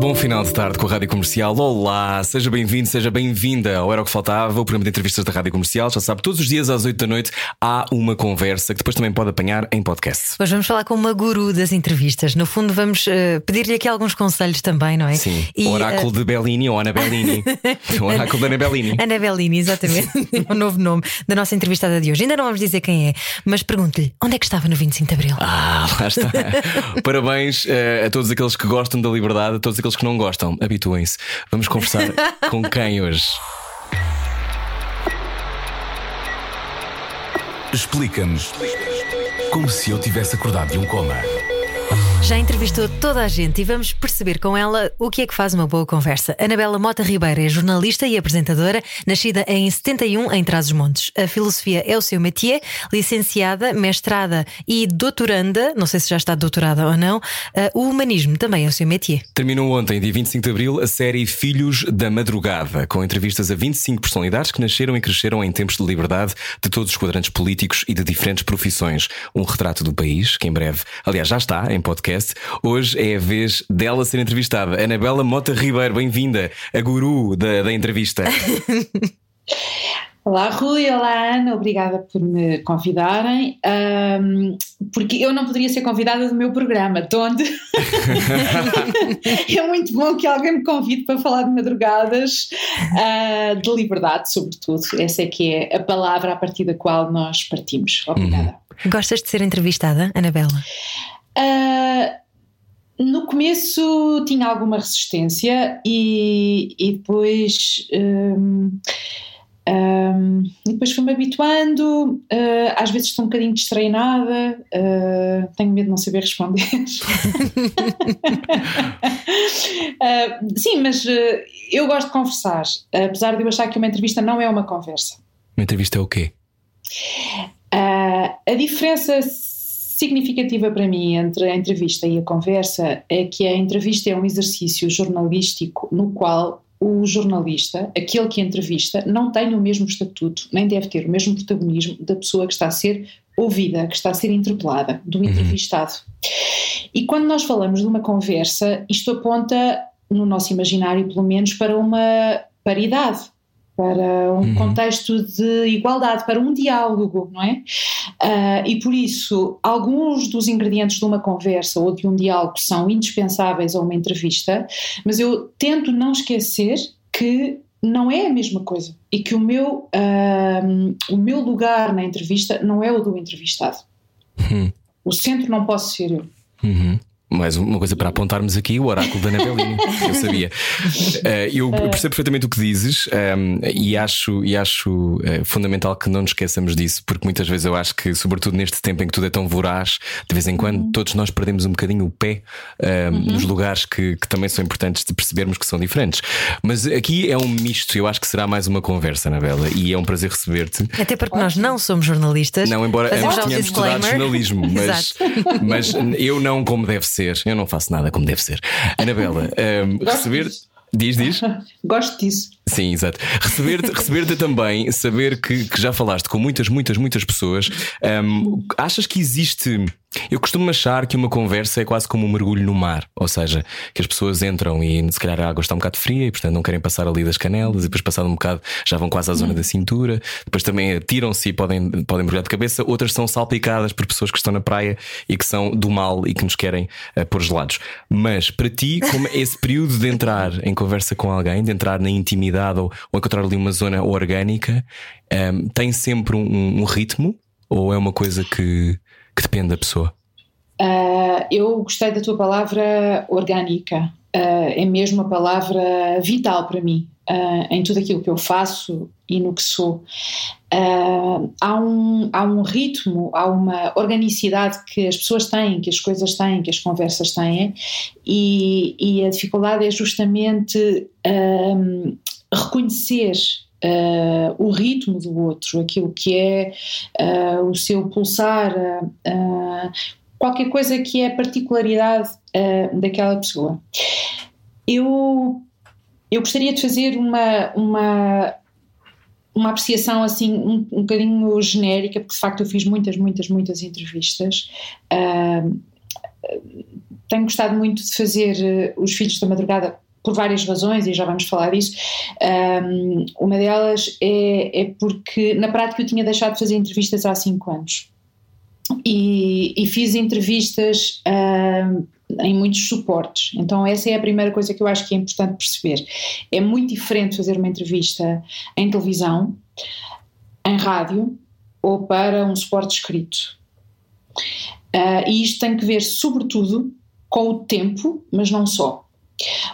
Bom final de tarde com a Rádio Comercial. Olá, seja bem-vindo, seja bem-vinda ao Era o que Faltava, o programa de entrevistas da Rádio Comercial. Já sabe, todos os dias às 8 da noite há uma conversa que depois também pode apanhar em podcast. Hoje vamos falar com uma guru das entrevistas. No fundo, vamos uh, pedir-lhe aqui alguns conselhos também, não é? Sim. E, oráculo uh... de Bellini ou Ana Bellini. o oráculo da Ana Bellini. Ana Bellini, exatamente. o novo nome da nossa entrevistada de hoje. Ainda não vamos dizer quem é, mas pergunto-lhe onde é que estava no 25 de Abril? Ah, lá está. Parabéns uh, a todos aqueles que gostam da liberdade, a todos aqueles que não gostam, habituem-se. Vamos conversar com quem hoje? Explica-nos como se eu tivesse acordado de um coma. Já entrevistou toda a gente e vamos perceber com ela o que é que faz uma boa conversa. Anabela Mota Ribeiro é jornalista e apresentadora, nascida em 71 em Trás-os-Montes. A filosofia é o seu métier, licenciada, mestrada e doutoranda, não sei se já está doutorada ou não. Uh, o humanismo também é o seu métier. Terminou ontem, dia 25 de abril, a série Filhos da Madrugada, com entrevistas a 25 personalidades que nasceram e cresceram em tempos de liberdade de todos os quadrantes políticos e de diferentes profissões. Um retrato do país, que em breve, aliás, já está em podcast podcast. Hoje é a vez dela ser entrevistada. Anabela Mota Ribeiro, bem-vinda, a guru da, da entrevista. Olá Rui, olá Ana, obrigada por me convidarem, um, porque eu não poderia ser convidada do meu programa, de onde é muito bom que alguém me convide para falar de madrugadas, uh, de liberdade, sobretudo. Essa é que é a palavra a partir da qual nós partimos. Obrigada. Uhum. Gostas de ser entrevistada, Anabela? Uh, no começo tinha alguma resistência e, e depois. Um, um, e depois fui-me habituando, uh, às vezes estou um bocadinho destreinada, uh, tenho medo de não saber responder. uh, sim, mas eu gosto de conversar, apesar de eu achar que uma entrevista não é uma conversa. Uma entrevista é o quê? a diferença significativa para mim entre a entrevista e a conversa é que a entrevista é um exercício jornalístico no qual o jornalista, aquele que entrevista, não tem o mesmo estatuto, nem deve ter o mesmo protagonismo da pessoa que está a ser ouvida, que está a ser interpelada, do uhum. entrevistado. E quando nós falamos de uma conversa, isto aponta, no nosso imaginário pelo menos, para uma paridade para um uhum. contexto de igualdade, para um diálogo, não é? Uh, e por isso, alguns dos ingredientes de uma conversa ou de um diálogo são indispensáveis a uma entrevista, mas eu tento não esquecer que não é a mesma coisa e que o meu, uh, o meu lugar na entrevista não é o do entrevistado. Uhum. O centro não posso ser eu. Uhum. Mais uma coisa para apontarmos aqui, o oráculo da Anabelini, eu sabia. Uh, eu percebo perfeitamente o que dizes ehm, e acho, e acho uh, fundamental que não nos esqueçamos disso, porque muitas vezes eu acho que, sobretudo neste tempo em que tudo é tão voraz, de vez em quando uhum. todos nós perdemos um bocadinho o pé um, ehm, uhum. nos lugares que, que, também são importantes de percebermos que são diferentes. Mas aqui é um misto, eu acho que será mais uma conversa, Anabela, e é um prazer receber-te. Até porque nós não somos jornalistas. Não, embora antes tenhamos estudado jornalismo, mas, mas eu não como deve ser ser. Eu não faço nada como deve ser. Anabela, um, receber. Diz, diz. Gosto disso. Sim, exato. Receber-te receber também, saber que, que, já falaste com muitas, muitas, muitas pessoas. Um, achas que existe. Eu costumo achar que uma conversa é quase como um mergulho no mar, ou seja, que as pessoas entram e se calhar a água está um bocado fria e portanto não querem passar ali das canelas e depois passado um bocado já vão quase à zona da cintura, depois também atiram-se e podem, podem mergulhar de cabeça, outras são salpicadas por pessoas que estão na praia e que são do mal e que nos querem uh, pôr gelados. Mas para ti, como esse período de entrar em conversa com alguém, de entrar na intimidade ou, encontrar ali uma zona orgânica, um, ehm, tem sempre um, um, ritmo ou é uma coisa que, que depende da pessoa? Uh, eu gostei da tua palavra orgânica. Uh, é mesmo uma palavra vital para mim uh, em tudo aquilo que eu faço e no que sou. Uh, há, um, há um ritmo, há uma organicidade que as pessoas têm, que as coisas têm, que as conversas têm, e, e a dificuldade é justamente reconhecer uh, o ritmo do outro, aquilo que é uh, o seu pulsar, uh, qualquer coisa que é a particularidade daquela pessoa. Eu, eu gostaria de fazer uma, uma, uma apreciação assim um, um bocadinho genérica, porque de facto eu fiz muitas, muitas, muitas entrevistas. tenho gostado muito de fazer Os Filhos da Madrugada por várias razões, e já vamos falar disso. Um, uma delas é, é, porque, na prática, eu tinha deixado de fazer entrevistas há cinco anos. E, e fiz entrevistas um, em muitos suportes. Então, essa é a primeira coisa que eu acho que é importante perceber. É muito diferente fazer uma entrevista em televisão, em rádio ou para um suporte escrito. Uh, e isto tem que ver, sobretudo, com o tempo, mas não só.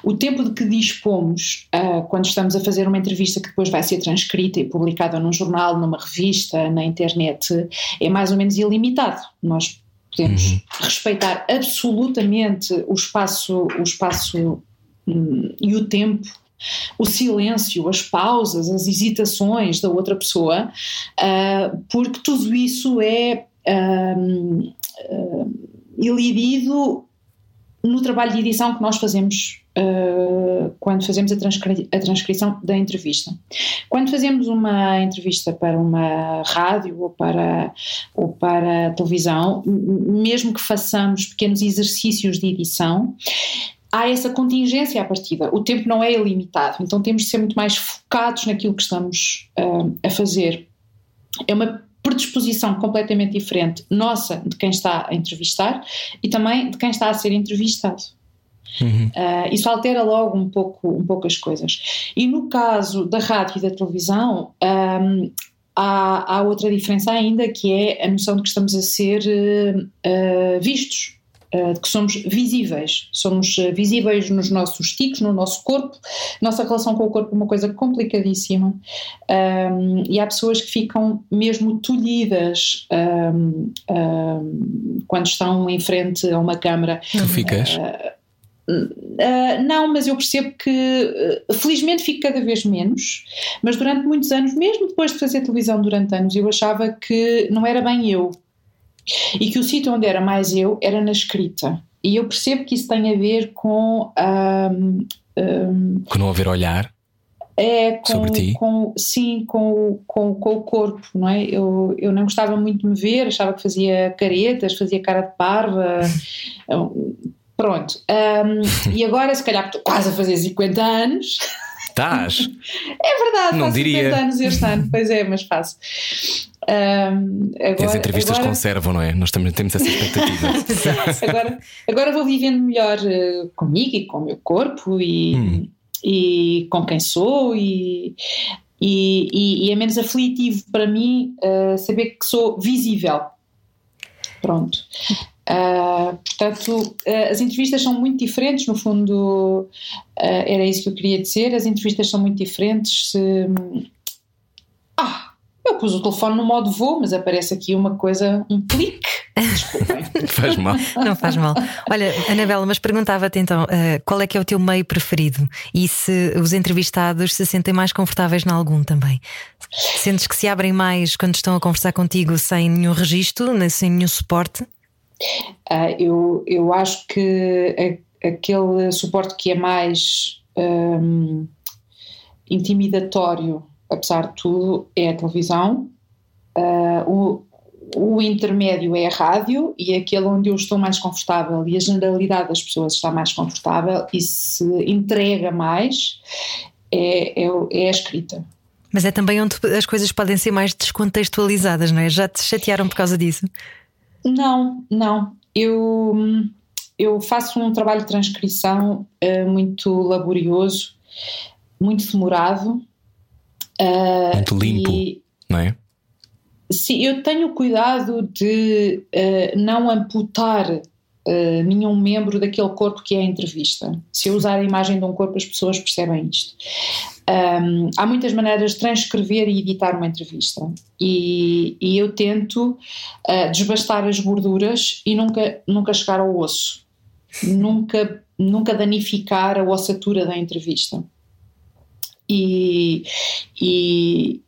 O tempo de que dispomos uh, quando estamos a fazer uma entrevista que depois vai ser transcrita e publicada num jornal, numa revista, na internet, é mais ou menos ilimitado. Nós podemos uhum. respeitar absolutamente o espaço, o espaço hum, e o tempo o silêncio, as pausas, as hesitações da outra pessoa, uh, porque tudo isso é uh, uh, ilidido no trabalho de edição que nós fazemos uh, quando fazemos a, transcri a, transcrição da entrevista. Quando fazemos uma entrevista para uma rádio ou para, ou para televisão, mesmo que façamos pequenos exercícios de edição, há essa contingência à partida. O tempo não é ilimitado, então temos de ser muito mais focados naquilo que estamos uh, a fazer. É uma predisposição completamente diferente nossa de quem está a entrevistar e também de quem está a ser entrevistado. Uhum. Uh, isso altera logo um pouco, um pouco as coisas. E no caso da rádio e da televisão, um, há, há, outra diferença ainda, que é a noção de que estamos a ser uh, vistos que somos visíveis, somos eh, visíveis nos nossos tiques, no nosso corpo, nossa relação com o corpo é uma coisa complicadíssima um, e há pessoas que ficam mesmo tolhidas um, um, quando estão em frente a uma câmara. Tu ficas? Uh, Uh, não, mas eu percebo que uh, felizmente fico cada vez menos, mas durante muitos anos, mesmo depois de fazer televisão durante anos, eu achava que não era bem eu, e que o sítio onde era mais eu era na escrita. E eu percebo que isso tem a ver com. Um, um, com não haver olhar? É, com, sobre ti? Com, sim, com, com, com o corpo, não é? Eu, eu não gostava muito de me ver, achava que fazia caretas, fazia cara de parva. Pronto. Um, e agora, se calhar, estou quase a fazer 50 anos. Estás? É verdade, não diria. 50 anos este ano, pois é, mas faço. Um, agora, As entrevistas agora... conservam, não é? Nós também temos essa expectativa. agora, agora vou vivendo melhor uh, comigo e com o meu corpo e, hum. e com quem sou e, e, e, e, é menos aflitivo para mim uh, saber que sou visível. Pronto. Uh, portanto, uh, as entrevistas são muito diferentes, no fundo, uh, era isso que eu queria dizer. As entrevistas são muito diferentes. Se, ah, eu pus o telefone no modo voo, mas aparece aqui uma coisa, um clique. Desculpem. faz mal. Não faz mal. Olha, Anabela, mas perguntava-te então uh, qual é que é o teu meio preferido e se os entrevistados se sentem mais confortáveis em algum também. Sentes que se abrem mais quando estão a conversar contigo sem nenhum registro, sem nenhum suporte? Uh, eu, eu acho que a, aquele suporte que é mais um, intimidatório apesar de tudo, é a televisão. Uh, o, o intermédio é a rádio e aquele onde eu estou mais confortável e a generalidade das pessoas está mais confortável e se entrega mais é, é, é a escrita. Mas é também onde as coisas podem ser mais descontextualizadas, não é? Já te chatearam por causa disso? Não, não. Eu, eu faço um trabalho de transcrição uh, muito laborioso, muito demorado, Uh, Muito limpo, e, não é? Sim, eu tenho cuidado de uh, não amputar uh, nenhum membro daquele corpo que é a entrevista. Se eu usar a imagem de um corpo, as pessoas percebem isto. Um, há muitas maneiras de transcrever e editar uma entrevista e, e eu tento uh, desbastar as gorduras e nunca, nunca chegar ao osso, nunca, nunca danificar a ossatura da entrevista. E, e,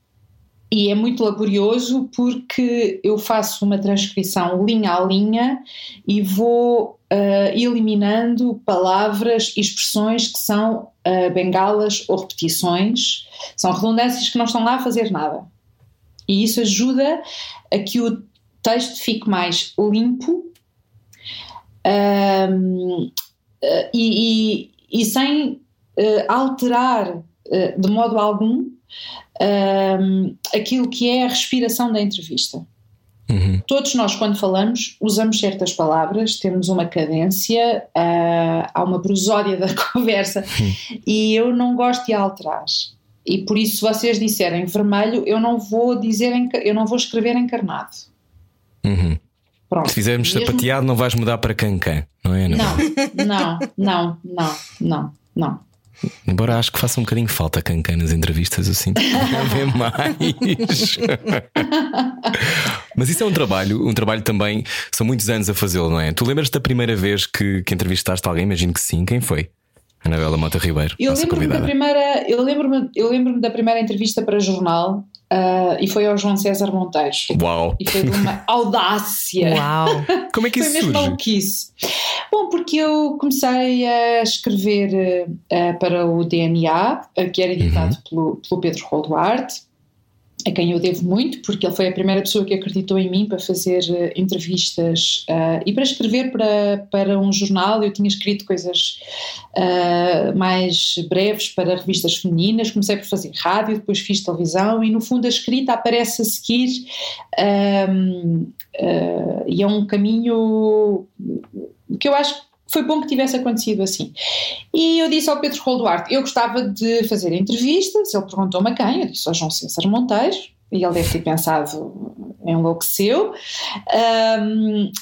e é muito laborioso porque eu faço uma transcrição linha a linha e vou uh, eliminando palavras e expressões que são uh, bengalas ou repetições, são redundâncias que não estão lá a fazer nada. E isso ajuda a que o texto fique mais limpo um, uh, e, e, e, sem alterar de modo algum um, aquilo que é a respiração da entrevista. Uhum. Todos nós, quando falamos, usamos certas palavras, temos uma cadência, uh, há uma prosódia da conversa uhum. e eu não gosto de alterar. E por isso, se vocês disserem vermelho, eu não vou dizer, eu não vou escrever encarnado. Uhum. Pronto. Se fizermos Mesmo... sapateado, não vais mudar para cancan, não é? Não, não, não, não, não, não. Embora acho que faça um bocadinho falta cancan nas entrevistas, assim, ver mais. Mas isso é um trabalho, um trabalho também, são muitos anos a fazê-lo, não é? Tu lembras da primeira vez que, que entrevistaste alguém? Imagino que sim, quem foi? Anabela Mota Ribeiro. Eu lembro-me da primeira, eu lembro-me, eu lembro-me da primeira entrevista para jornal Uh, e foi ao João César Monteiro. Uau! E foi de uma audácia. Uau! Como é que isso foi mesmo surge? maluquice. Bom, porque eu comecei a escrever uh, para o DNA, uh, que era editado uhum. pelo, pelo Pedro Rolduarte, a quem eu devo muito, porque ele foi a primeira pessoa que acreditou em mim para fazer uh, entrevistas uh, e para escrever para, para um jornal. Eu tinha escrito coisas uh, mais breves para revistas femininas, comecei por fazer rádio, depois fiz televisão e, no fundo, a escrita aparece a seguir um, e é um caminho que eu acho foi bom que tivesse acontecido assim. E eu disse ao Pedro Rol Duarte, eu gostava de fazer entrevistas, ele perguntou-me a quem, eu disse ao João César Monteiro, e ele deve ter pensado, enlouqueceu, um,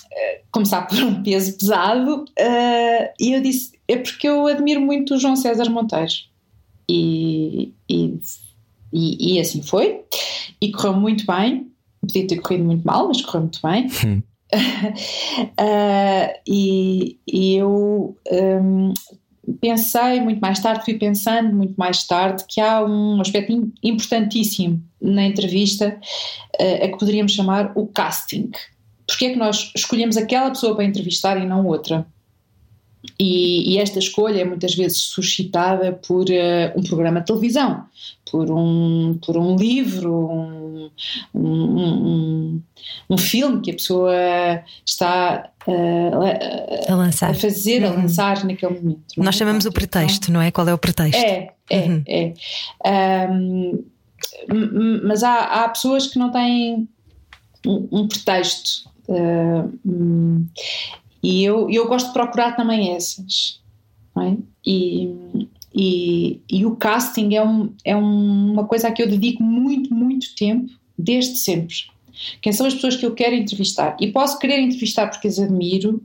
começar por um peso pesado, uh, e eu disse, é porque eu admiro muito o João César Monteiro. E, e, e, e assim foi, e correu muito bem, podia ter corrido muito mal, mas correu muito bem. Hum. Uh, e, e, eu um, pensei muito mais tarde, fui pensando muito mais tarde que há um aspecto importantíssimo na entrevista uh, a que poderíamos chamar o casting. Porque é que nós escolhemos aquela pessoa para entrevistar e não outra? E, e, esta escolha é muitas vezes suscitada por uh, um programa de televisão, por um, por um livro, um, um, um, um filme que a pessoa está uh, a, lançar. a fazer, uhum. a lançar naquele momento. Nós é? chamamos o pretexto, não é? Qual é o pretexto? É, é, uhum. é. Um, mas há, há pessoas que não têm um, pretexto. Uh, e eu, eu gosto de procurar também essas. É? E, e, e, o casting é, um, é uma coisa a que eu dedico muito, muito tempo, desde sempre. Quem são as pessoas que eu quero entrevistar? E posso querer entrevistar porque as admiro,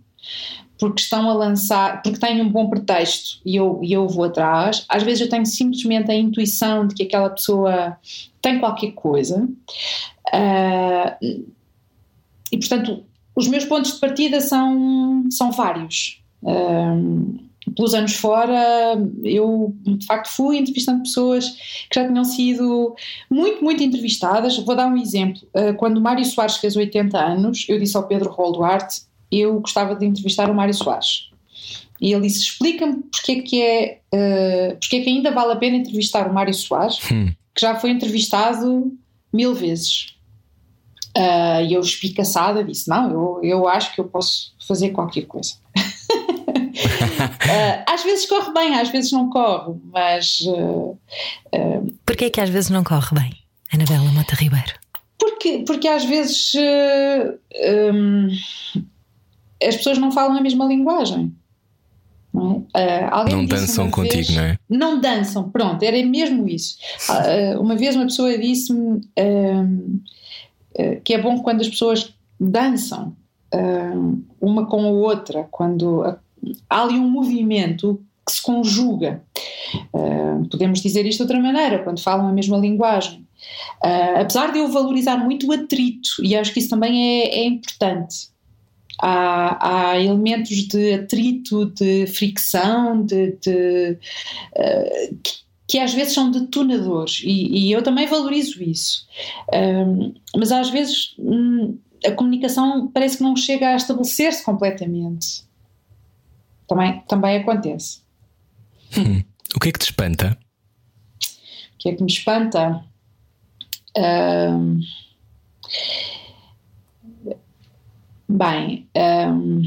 porque estão a lançar, porque têm um bom pretexto e eu, e eu vou atrás. Às vezes eu tenho simplesmente a intuição de que aquela pessoa tem qualquer coisa. Uh, e portanto, os meus pontos de partida são, são vários. Um, pelos anos fora, eu de facto fui entrevistando pessoas que já tinham sido muito, muito entrevistadas. Vou dar um exemplo. Uh, quando o Mário Soares fez 80 anos, eu disse ao Pedro Rol Duarte: eu gostava de entrevistar o Mário Soares. E ele disse: explica-me porque é que é, uh, porque é que ainda vale a pena entrevistar o Mário Soares, hum. que já foi entrevistado mil vezes. Uh, e eu espicaçada disse: Não, eu, eu acho que eu posso fazer qualquer coisa. uh, às vezes corre bem, às vezes não corre, mas. Uh, uh, Porquê é que às vezes não corre bem, Anabela Mata Ribeiro? Porque, porque às vezes um, as pessoas não falam a mesma linguagem. Não, é? uh, não dançam contigo, vez, não é? Não dançam, pronto, era mesmo isso. Uh, uma vez uma pessoa disse-me uh, que é bom quando as pessoas dançam uma com a outra, quando há ali um movimento que se conjuga. Uh, podemos dizer isto de outra maneira, quando falam a mesma linguagem. Uh, apesar de eu valorizar muito o atrito, e acho que isso também é, é importante. Há, há, elementos de atrito, de fricção, de, de uh, que, que às vezes são detonadores e, e eu também valorizo isso. Mas às vezes hum, a comunicação parece que não chega a estabelecer-se completamente. Também, também acontece. Hum. O que é que te espanta? O que é que me espanta? Um, bem, um,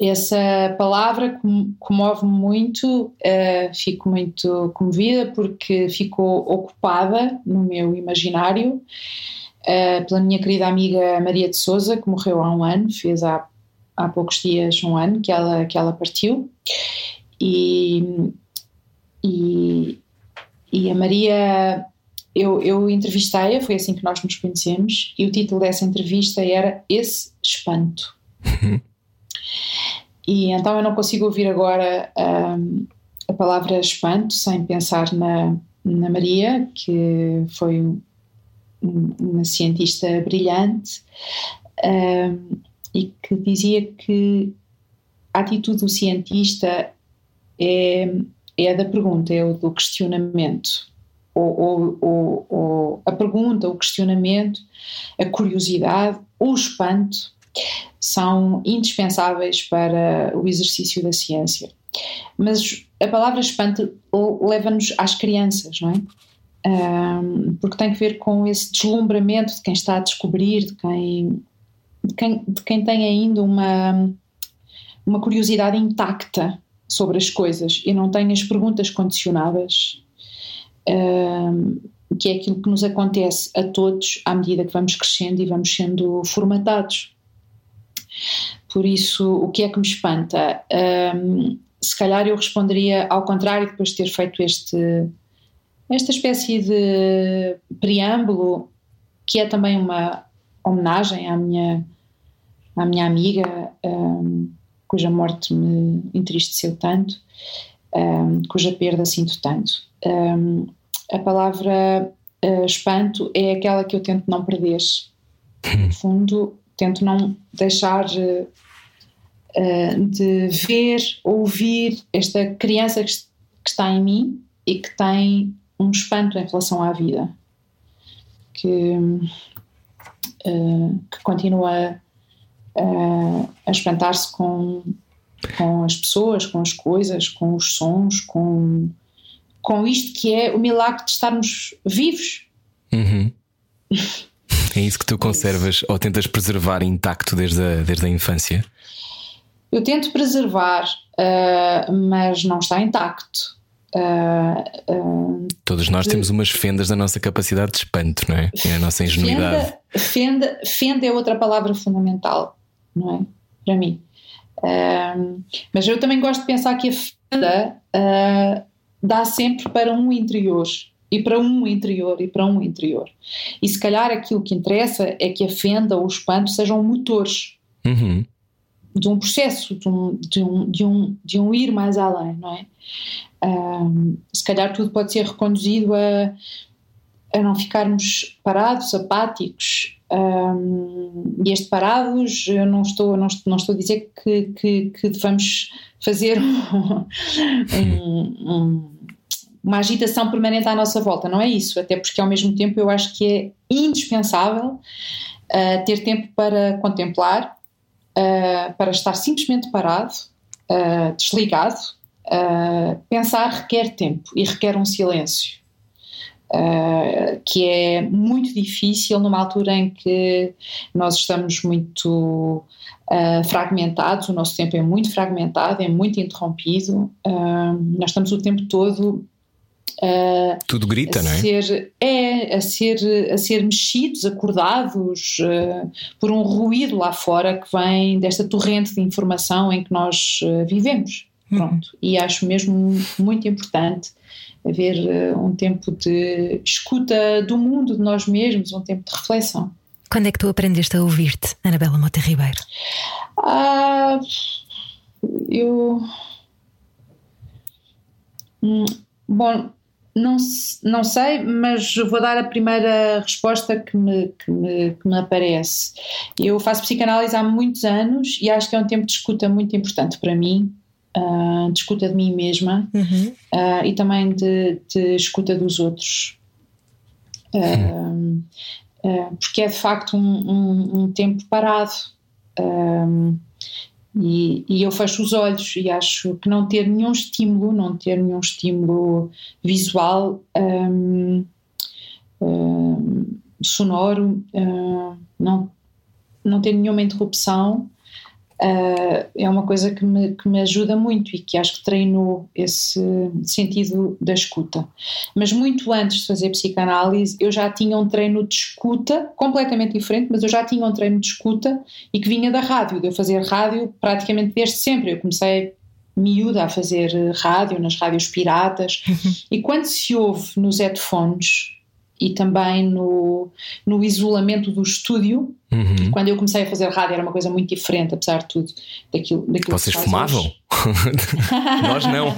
essa palavra comove-me muito, uh, fico muito comovida porque ficou ocupada no meu imaginário uh, pela minha querida amiga Maria de Souza, que morreu há um ano, fez há, há poucos dias um ano que ela, que ela partiu. E, e, e a Maria, eu, eu entrevistei-a, foi assim que nós nos conhecemos, e o título dessa entrevista era Esse Espanto. E então eu não consigo ouvir agora um, a palavra espanto sem pensar na, na Maria, que foi um, uma cientista brilhante um, e que dizia que a atitude do cientista é, é a da pergunta, é o do questionamento. Ou, ou, ou, a pergunta, o questionamento, a curiosidade, o espanto são indispensáveis para o exercício da ciência. Mas a palavra espanto leva-nos às crianças, não é? Porque tem que ver com esse deslumbramento de quem está a descobrir, de quem, de quem, de quem tem ainda uma, uma curiosidade intacta sobre as coisas e não tem as perguntas condicionadas, um, que é aquilo que nos acontece a todos à medida que vamos crescendo e vamos sendo formatados. Por isso, o que é que me espanta? Um, se calhar eu responderia ao contrário depois de ter feito este, esta espécie de preâmbulo, que é também uma homenagem à minha, à minha amiga, um, cuja morte me entristeceu tanto, um, cuja perda sinto tanto. Um, a palavra uh, espanto é aquela que eu tento não perder. No fundo, tento não deixar uh, de ver, ouvir esta criança que, que, está em mim e que tem um espanto em relação à vida, que, uh, que continua uh, a espantar-se com, com as pessoas, com as coisas, com os sons, com, com isto que é o milagre de estarmos vivos. Uhum. É isso que tu conservas ou tentas preservar intacto desde a, desde a infância? Eu tento preservar, uh, mas não está intacto. Uh, uh, Todos nós de... temos umas fendas da nossa capacidade de espanto, não é? É a nossa ingenuidade. Fenda, fenda, fenda é outra palavra fundamental, não é? Para mim. mas eu também gosto de pensar que a fenda dá sempre para um interior e para um interior e para um interior. E se calhar aquilo que interessa é que a fenda ou o espanto sejam motores uhum. de um processo, de um, de, um, de, um, de um ir mais além, não é? Um, se calhar tudo pode ser reconduzido a, a não ficarmos parados, apáticos. Um, e este parados, eu não estou, não, não estou a dizer que, que, que devamos fazer um, um uma agitação permanente à nossa volta, não é isso, até porque ao mesmo tempo eu acho que é indispensável uh, ter tempo para contemplar, uh, para estar simplesmente parado, uh, desligado. pensar requer tempo e requer um silêncio. Que é muito difícil numa altura em que nós estamos muito fragmentados, o nosso tempo é muito fragmentado, é muito interrompido, nós estamos o tempo todo Uh, Tudo grita, não é? É, a ser, a ser mexidos, acordados uh, por um ruído lá fora que vem desta torrente de informação em que nós uh, vivemos. Uhum. Pronto. Uhum. E acho mesmo muito importante haver um tempo de escuta do mundo, de nós mesmos, um tempo de reflexão. Quando é que tu aprendeste a ouvir-te, Anabela Mota Ribeiro? Ah, eu. Hum, bom, não, não sei, mas vou dar a primeira resposta que me, que, me, que me aparece. Eu faço psicanálise há muitos anos e acho que é um tempo de escuta muito importante para mim. Uh, de escuta de mim mesma Uhum. uh, e também de, de escuta dos outros. Uh, porque é de facto um, um, um tempo parado. E, e, eu fecho os olhos e acho que não ter nenhum estímulo, não ter nenhum estímulo visual, um, um, sonoro, um, não, não ter nenhuma interrupção, uh, é uma coisa que me, que me ajuda muito e que acho que treinou esse sentido da escuta. Mas muito antes de fazer psicanálise, eu já tinha um treino de escuta, completamente diferente, mas eu já tinha um treino de escuta e que vinha da rádio, de eu fazer rádio praticamente desde sempre. Eu comecei miúda a fazer rádio, nas rádios piratas, e quando se ouve nos headphones e também no, no isolamento do estúdio. Uhum. Quando eu comecei a fazer rádio era uma coisa muito diferente, apesar de tudo. Daquilo, daquilo Vocês que fumavam? Nós não.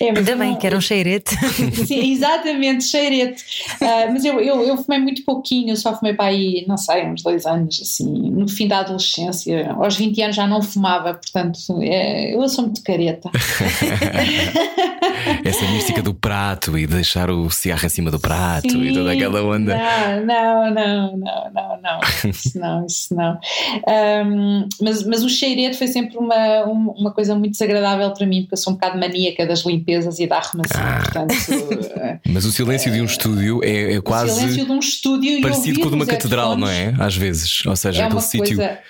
é, Ainda bem que era um cheirete. Sim, exatamente, cheirete. Ah, mas eu, eu, eu fumei muito pouquinho, eu só fumei para aí, não sei, uns dois anos, assim, no fim da adolescência. Aos 20 anos já não fumava, portanto, é, eu sou muito careta. Essa mística do prato e deixar o cigarro em cima do prato e Sim, toda aquela onda. Não, não, não, não, não, não. Isso não, isso não. Ahm, mas, mas o cheirete foi sempre uma, um- uma coisa muito desagradável para mim, porque eu sou um bocado maníaca das limpezas e da arrumação. Ah. Portanto, eh, Mas o silêncio de um estúdio é, é o quase silêncio de um estúdio e parecido ouvir com o de uma nos catedral, não é? Às vezes. Ou seja, É aquele sítio. é,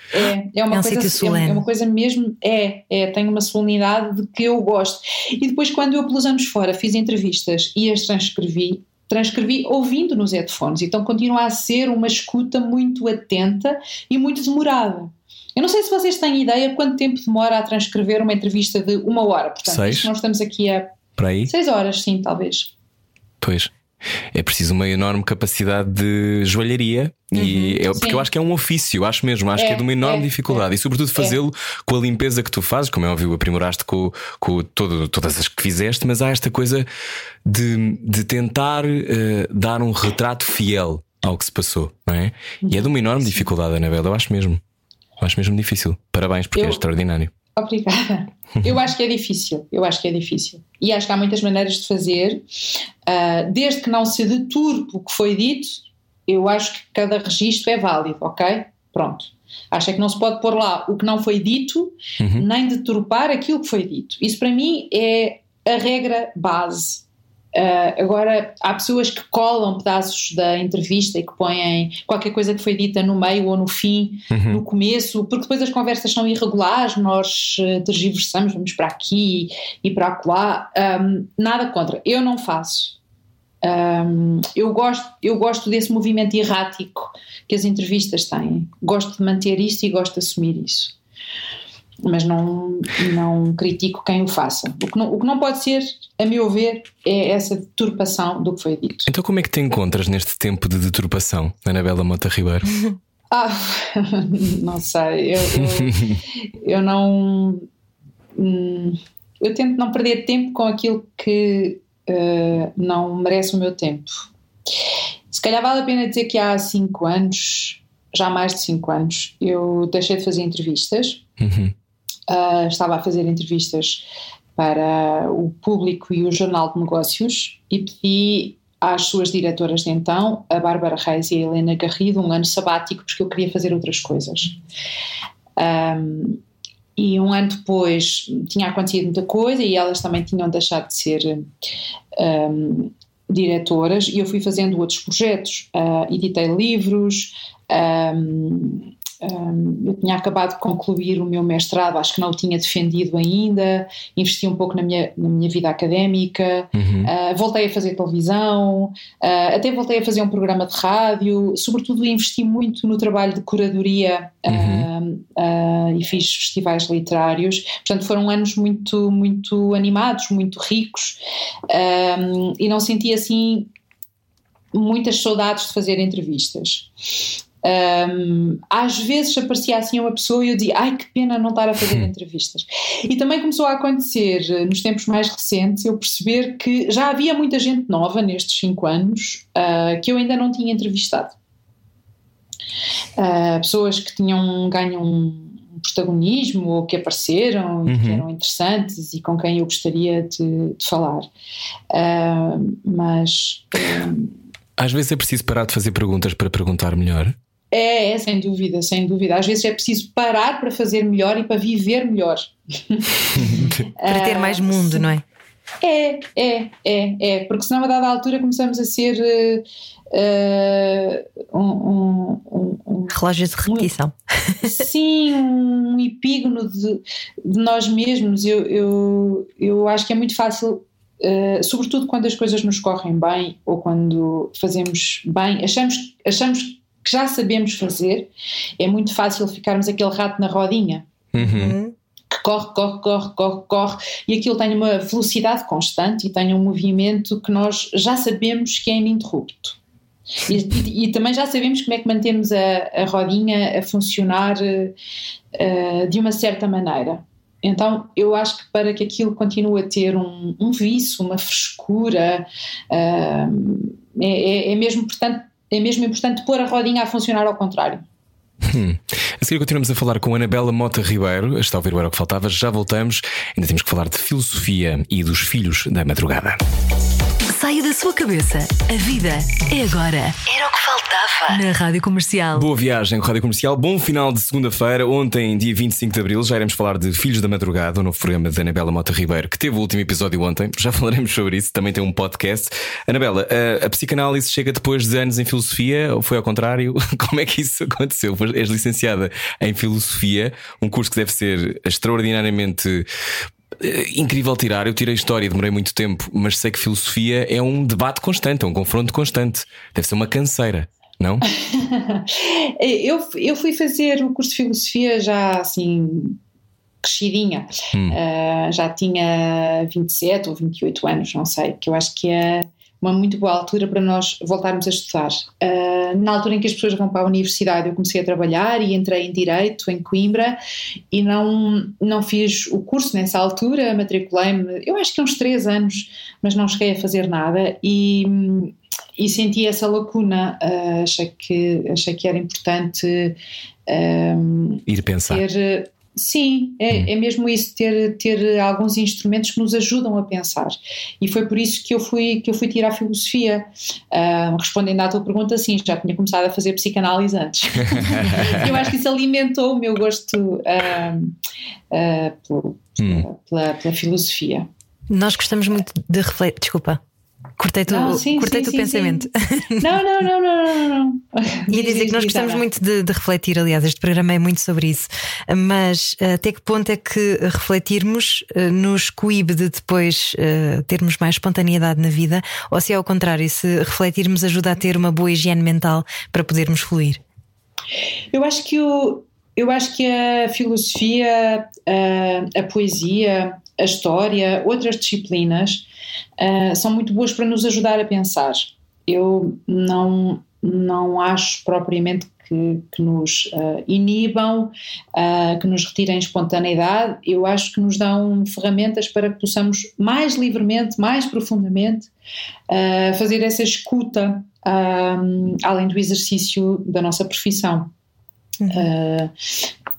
é uma É um coisa, sítio é- solene. é uma coisa mesmo, é, é, tem uma solenidade de que eu gosto. E depois, quando eu, pelos anos fora, fiz entrevistas e as transcrevi, transcrevi ouvindo nos headphones, então continua a ser uma escuta muito atenta e muito demorada. Eu não sei se vocês têm ideia quanto tempo demora a transcrever uma entrevista de uma hora. Portanto, nós estamos aqui a Para aí? seis horas, sim, talvez. Pois. É preciso uma enorme capacidade de joalharia e é, porque sim. eu acho que é um ofício, acho mesmo, acho que é de uma É, enorme é, dificuldade e sobretudo fazê-lo com a limpeza que tu fazes, como é óbvio, aprimoraste com, com todo, todas as que fizeste, mas há esta coisa de, de tentar eh, dar um retrato fiel ao que se passou, não é? E é de uma enorme dificuldade, Anabela, eu acho mesmo. Eu acho mesmo difícil. Parabéns, porque é Eu- extraordinário. Obrigada. Eu acho que é difícil, eu acho que é difícil. E acho que há muitas maneiras de fazer, ah, desde que não se deturpe o que foi dito, eu acho que cada registro é válido, ok? Pronto. Acho é que não se pode pôr lá o que não foi dito, Uhum. nem deturpar aquilo que foi dito. Isso para mim é a regra base. Ah, agora, há pessoas que colam pedaços da entrevista e que põem qualquer coisa que foi dita no meio ou no fim, Uhum. no começo, porque depois as conversas são irregulares, nós eh, tergiversamos, vamos para aqui e para acolá. Ahm, nada contra, eu não faço. Ahm, eu, gosto, eu gosto desse movimento errático que as entrevistas têm. Gosto de manter isto e gosto de assumir isso. Mas não, não critico quem o faça. O que, não, o que não pode ser, a meu ver, é essa deturpação do que foi dito. Então, como é que te encontras neste tempo de deturpação, Anabela Mota Ribeiro? Ah, não sei, eu, eu, eu não. hum, Eu tento não perder tempo com aquilo que eh, não merece o meu tempo. Se calhar vale a pena dizer que há cinco anos, já há mais de cinco anos, eu deixei de fazer entrevistas. Uhum. Ah, estava a fazer entrevistas para o público e o Jornal de Negócios e pedi às suas diretoras de então, a Bárbara Reis e a Helena Garrido, um ano sabático porque eu queria fazer outras coisas. Ahm, e um ano depois tinha acontecido muita coisa e elas também tinham deixado de ser ahm, diretoras e eu fui fazendo outros projetos. Ah, editei livros, ahm, um, eu tinha acabado de concluir o meu mestrado, acho que não o tinha defendido ainda, investi um pouco na minha, na minha vida académica, Uhum. uh, voltei a fazer televisão, uh, até voltei a fazer um programa de rádio, sobretudo investi muito no trabalho de curadoria uh, uh, e fiz festivais literários, portanto foram anos muito, muito animados, muito ricos um, e não senti assim muitas saudades de fazer entrevistas. Um, às vezes aparecia assim uma pessoa e eu dizia, ai que pena não estar a fazer entrevistas. E também começou a acontecer eh, nos tempos mais recentes eu perceber que já havia muita gente nova nestes cinco anos uh, que eu ainda não tinha entrevistado. Uh, pessoas que tinham ganho um protagonismo ou que apareceram e que eram interessantes e com quem eu gostaria de, de falar. Uh, mas. Um, Às vezes é preciso parar de fazer perguntas para perguntar melhor. É, é, sem dúvida, sem dúvida. Às vezes é preciso parar para fazer melhor e para viver melhor. para ter mais mundo, não é? É, é, é, é, porque senão a dada altura começamos a ser uh, um, um, um, relógio de repetição. sim, um epígono de, de, nós mesmos. Eu, eu, eu acho que é muito fácil. Uh, sobretudo quando as coisas nos correm bem ou quando fazemos bem, achamos, achamos que já sabemos fazer, é muito fácil ficarmos aquele rato na rodinha. Uhum que corre, corre, corre, corre, corre, e aquilo tem uma velocidade constante e tem um movimento que nós já sabemos que é ininterrupto. E, e, e também já sabemos como é que mantemos a, a rodinha a funcionar uh, de uma certa maneira. Então, eu acho que para que aquilo continue a ter um, um vício, uma frescura, uh, é, é, mesmo, portanto, é mesmo importante pôr a rodinha a funcionar ao contrário. Hum. A seguir continuamos a falar com Anabela Mota Ribeiro. Está a ouvir o Era o que Faltava. Já voltamos. Ainda temos que falar de filosofia e dos filhos da madrugada. Saia da sua cabeça. A vida é agora. Era o que faltava. Na Rádio Comercial. Boa viagem com a Rádio Comercial. Bom final de segunda-feira. Ontem, dia 25 de abril, já iremos falar de Filhos da Madrugada, o novo programa de Anabela Mota Ribeiro, que teve o último episódio ontem. Já falaremos sobre isso. Também tem um podcast. Anabela, a, a psicanálise chega depois de anos em filosofia ou foi ao contrário? Como é que isso aconteceu? És licenciada em filosofia, um curso que deve ser extraordinariamente eh, incrível tirar. Eu tirei história, demorei muito tempo, mas sei que filosofia é um debate constante, é um confronto constante. Deve ser uma canseira. Não? eu, eu fui fazer o curso de filosofia já assim crescidinha, hum. uh, já tinha 27 ou 28 anos, não sei, que eu acho que é uma muito boa altura para nós voltarmos a estudar. Uh, na altura em que as pessoas vão para a universidade, eu comecei a trabalhar e entrei em Direito em Coimbra e não, não fiz o curso nessa altura, matriculei-me, eu acho que uns três anos, mas não cheguei a fazer nada e, e senti essa lacuna. Uh, achei, que, achei que era importante. Uh, Ir pensar. Ter, Sim, é, hum. é, mesmo isso, ter, ter alguns instrumentos que nos ajudam a pensar. E foi por isso que eu fui, que eu fui tirar filosofia. Uh, respondendo à tua pergunta, sim, já tinha começado a fazer psicanálise antes. eu acho que isso alimentou o meu gosto uh, uh, pelo, hum. pela, pela filosofia. Nós gostamos muito de refletir. Desculpa. Cortei-te o, sim, cortei sim, o sim, pensamento. Não, não, não, não, não, não. Ia dizer que nós gostamos muito de, de, refletir, aliás, este programa é muito sobre isso. Mas eh, até que ponto é que refletirmos eh, nos coíbe de depois uh, termos mais espontaneidade na vida, ou se é ao contrário, se refletirmos ajuda a ter uma boa higiene mental para podermos fluir? Eu acho que o, eu acho que a filosofia, a, a poesia, a história, outras disciplinas uh, são muito boas para nos ajudar a pensar. Eu não, não acho propriamente que, que nos uh, inibam, uh, que nos retirem espontaneidade, eu acho que nos dão ferramentas para que possamos mais livremente, mais profundamente, uh, fazer essa escuta além do exercício da nossa profissão. Uhum.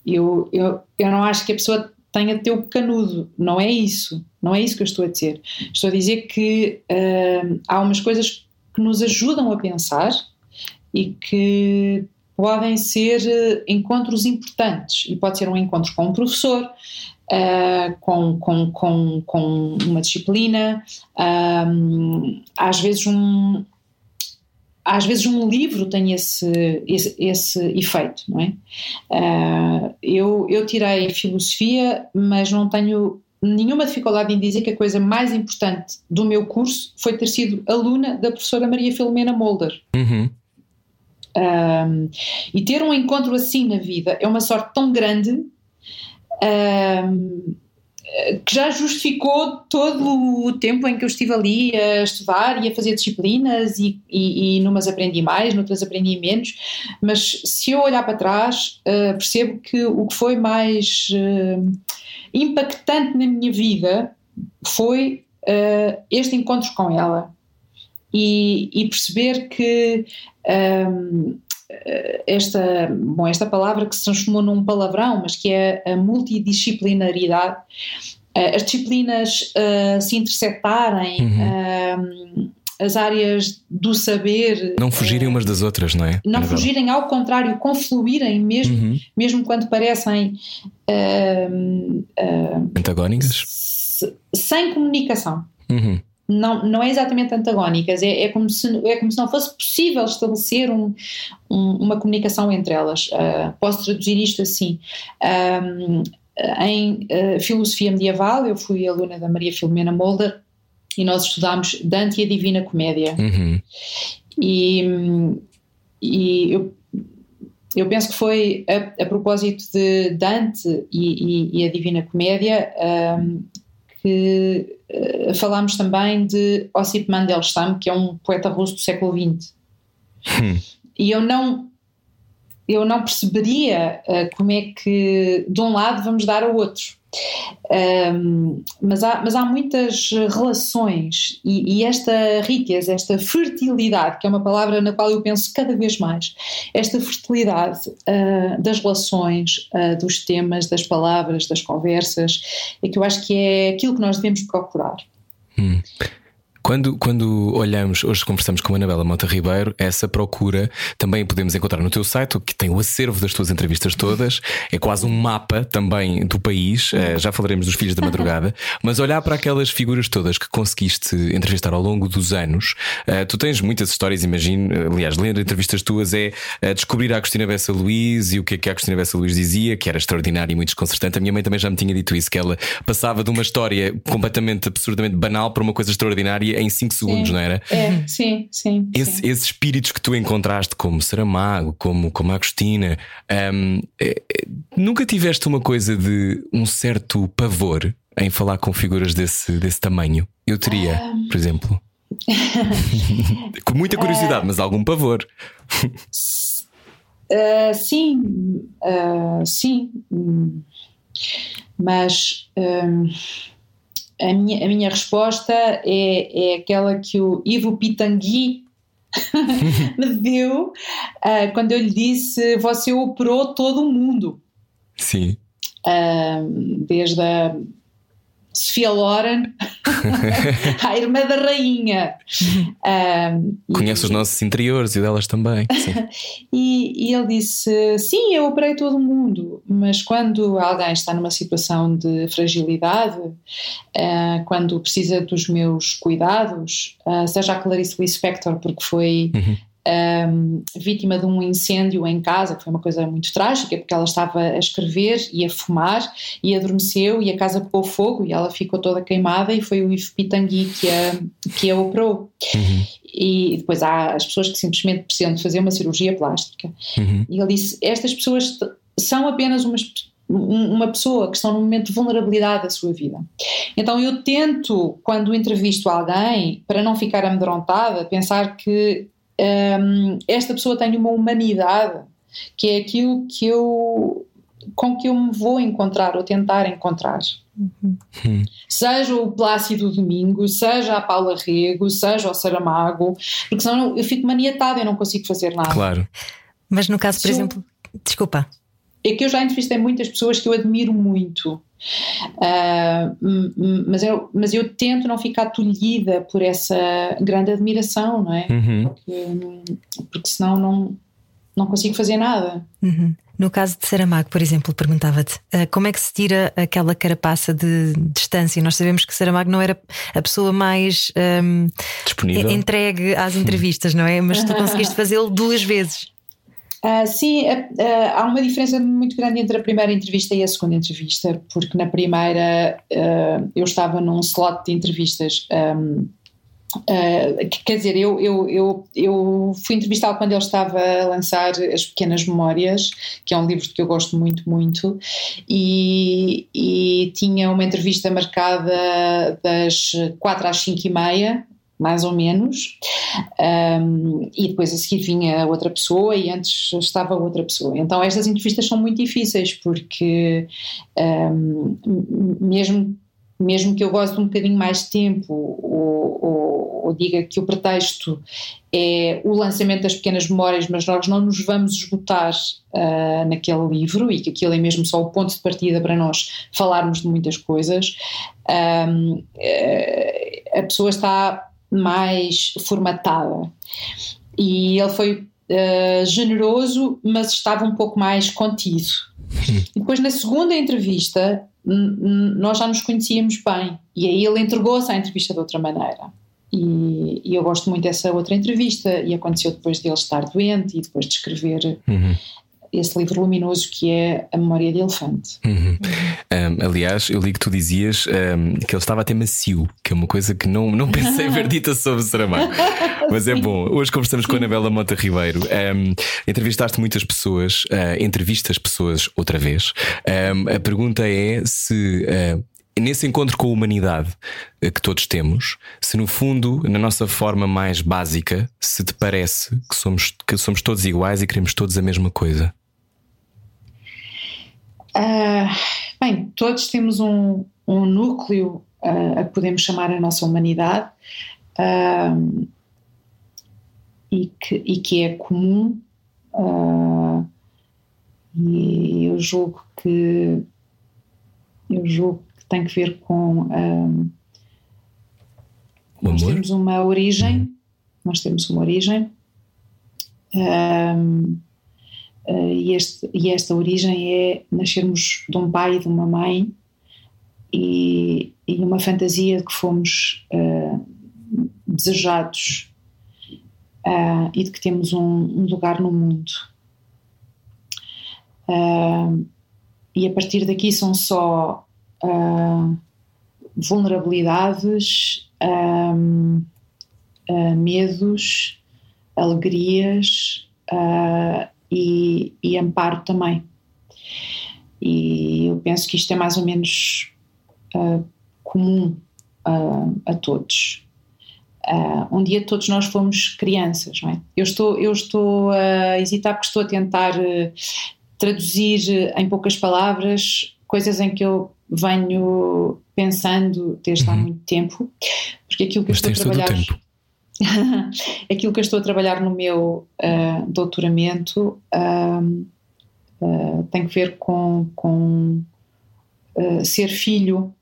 eu, eu, eu não acho que a pessoa tenha teu canudo. Não é isso. Não é isso que eu estou a dizer. Estou a dizer que uh, há umas coisas que nos ajudam a pensar e que podem ser uh, encontros importantes. E pode ser um encontro com um professor, uh, com, com, com, com uma disciplina, às vezes um, às vezes um livro tem esse, esse, esse efeito, não é? Uh, eu, eu tirei filosofia, mas não tenho nenhuma dificuldade em dizer que a coisa mais importante do meu curso foi ter sido aluna da professora Maria Filomena Molder. Uhum. Um, e ter um encontro assim na vida é uma sorte tão grande um, que já justificou todo o tempo em que eu estive ali a estudar e a fazer disciplinas e, e, e numas aprendi mais, noutras aprendi menos, mas se eu olhar para trás uh, percebo que o que foi mais uh, impactante na minha vida foi uh, este encontro com ela e, e perceber que um, esta, bom, esta palavra que se transformou num palavrão, mas que é a multidisciplinaridade, as disciplinas uh, se interceptarem, uhum. uh, as áreas do saber. Não fugirem uh, umas das outras, não é? Não fugirem, ao contrário, confluírem mesmo, uhum. mesmo quando parecem antagónicas? Sem comunicação. Uhum não, não é exatamente antagónicas, é, é, como se, é como se não fosse possível estabelecer um, um, uma comunicação entre elas. Uh, posso traduzir isto assim. Um, em uh, filosofia medieval, eu fui aluna da Maria Filomena Molder e nós estudámos Dante e a Divina Comédia. Uhum. E, e eu, eu penso que foi a, a propósito de Dante e, e, e a Divina Comédia um, que uh, falámos também de Ossip Mandelstam, que é um poeta russo do século XX. Hum. E eu não eu não perceberia uh, como é que de um lado vamos dar ao outro. Um, mas, há, mas há muitas relações e, e, esta riqueza, esta fertilidade, que é uma palavra na qual eu penso cada vez mais, esta fertilidade uh, das relações, uh, dos temas, das palavras, das conversas, é que eu acho que é aquilo que nós devemos procurar. Hum. Quando, quando olhamos, hoje conversamos com a Anabela Mota Ribeiro, essa procura também podemos encontrar no teu site, que tem o acervo das tuas entrevistas todas, é quase um mapa também do país, eh, já falaremos dos Filhos da Madrugada, mas olhar para aquelas figuras todas que conseguiste entrevistar ao longo dos anos, eh, tu tens muitas histórias, imagino, aliás, ler entrevistas tuas é descobrir a Agostina Bessa Luís e o que é que a Agostina Bessa Luís dizia, que era extraordinário e muito desconcertante. A minha mãe também já me tinha dito isso, que ela passava de uma história completamente, absurdamente banal para uma coisa extraordinária em 5 segundos, sim. não era? É, sim, sim, Esse, sim. Esses espíritos que tu encontraste, como Saramago, como, como Agostina, um, é, é, nunca tiveste uma coisa de um certo pavor em falar com figuras desse, desse tamanho? Eu teria, um... por exemplo. com muita curiosidade, uh... mas algum pavor. Uh, sim, uh, sim, mas um, a minha, a minha resposta é, é aquela que o Ivo Pitangui me deu uh, quando eu lhe disse: Você operou todo o mundo. Sim. Uh, desde a Sofia Loren, a irmã da rainha. Um, Conhece e, os nossos interiores e delas também. e, e, ele disse: Sim, eu operei todo o mundo, mas quando alguém está numa situação de fragilidade, uh, quando precisa dos meus cuidados, uh, seja a Clarice Lispector, porque foi uhum um, vítima de um incêndio em casa, que foi uma coisa muito trágica, porque ela estava a escrever e a fumar e adormeceu e a casa pegou fogo e ela ficou toda queimada e foi o Ivo Pitangui que a, que a operou. Uhum. E depois há as pessoas que simplesmente precisam de fazer uma cirurgia plástica. Uhum. E ele disse: estas pessoas são apenas umas uma pessoa que está num momento de vulnerabilidade da sua vida. Então eu tento, quando entrevisto alguém, para não ficar amedrontada, pensar que um, esta pessoa tem uma humanidade que é aquilo que eu com que eu me vou encontrar ou tentar encontrar. Uhum. Seja o Plácido Domingo, seja a Paula Rego, seja o Saramago, porque senão eu fico maniatada, e não consigo fazer nada. Claro. Mas no caso, por Se exemplo, eu, desculpa. É que eu já entrevistei muitas pessoas que eu admiro muito Uh, mas, eu, mas eu tento não ficar tolhida por essa grande admiração, não é? Uhum. Porque, porque senão não, não consigo fazer nada. Uhum. No caso de Saramago, por exemplo, perguntava-te uh, como é que se tira aquela carapaça de distância? Nós sabemos que Saramago não era a pessoa mais um, disponível, entregue às entrevistas, não é? Mas tu conseguiste fazê-lo duas vezes. Uh, sim, uh, uh, há uma diferença muito grande entre a primeira entrevista e a segunda entrevista, porque na primeira eu estava num slot de entrevistas. Quer dizer, eu, eu, eu, eu fui entrevistá-lo quando ele estava a lançar As Pequenas Memórias, que é um livro que eu gosto muito, muito, e, e tinha uma entrevista marcada das quatro às cinco e meia, mais ou menos, um, e depois a seguir vinha outra pessoa e antes estava outra pessoa. Então estas entrevistas são muito difíceis porque um, mesmo mesmo que eu goste de um bocadinho mais de tempo ou, ou, ou diga que o pretexto é o lançamento das pequenas memórias, mas nós não nos vamos esgotar uh, naquele livro e que aquilo é mesmo só o ponto de partida para nós falarmos de muitas coisas, um, uh, a pessoa está mais formatada. E ele foi uh, generoso, mas estava um pouco mais contido. E depois, na segunda entrevista, nós já nos conhecíamos bem. E aí ele entregou-se à entrevista de outra maneira. E, e, eu gosto muito dessa outra entrevista, e aconteceu depois de ele estar doente e depois de escrever uhum esse livro luminoso que é A Memória de Elefante. Uhum. Um, aliás, eu li que tu dizias um, que ele estava até macio, que é uma coisa que não, não pensei ver dita sobre Saramago. Mas é bom. Hoje conversamos com a Anabela Mota Ribeiro. Um, entrevistaste muitas pessoas, uh, entrevistas pessoas outra vez. a pergunta é se. Uh, nesse encontro com a humanidade eh, que todos temos, se no fundo, na nossa forma mais básica, se te parece que somos, que somos todos iguais e queremos todos a mesma coisa. Uh, bem, todos temos um, um núcleo uh, a que podemos chamar a nossa humanidade uh, e, que, e que é comum. e eu julgo que eu julgo que tem que ver com nós temos uma origem, uhum. nós temos uma origem. Um, e, este, e esta origem é nascermos de um pai e de uma mãe e, e uma fantasia de que fomos uh, desejados uh, e de que temos um, um lugar no mundo. e a partir daqui são só vulnerabilidades, medos, alegrias. E, e amparo também. E eu penso que isto é mais ou menos uh, comum uh, a todos. Uh, um dia todos nós fomos crianças, não é? Eu estou, eu estou a hesitar porque estou a tentar traduzir em poucas palavras coisas em que eu venho pensando desde uhum. há muito tempo, porque aquilo que Mas eu estou a trabalhar aquilo que eu estou a trabalhar no meu uh, doutoramento uh, uh, tem que ver com, com ser filho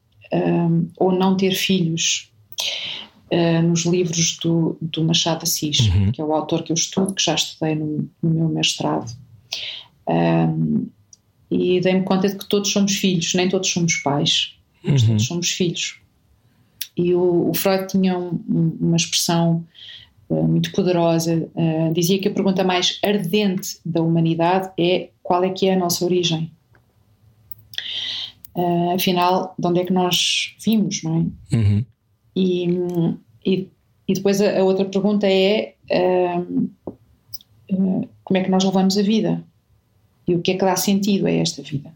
ou não ter filhos nos livros do, do Machado Assis, uhum. que é o autor que eu estudo, que já estudei no, no meu mestrado. e dei-me conta de que todos somos filhos, nem todos somos pais, mas uhum. todos somos filhos. E o, o Freud tinha um, uma expressão uh, muito poderosa, uh, dizia que a pergunta mais ardente da humanidade é qual é que é a nossa origem. Uh, afinal, de onde é que nós vimos, não é? Uhum. E, e, e, depois a, a, outra pergunta é como é que nós levamos a vida? E o que é que dá sentido a esta vida?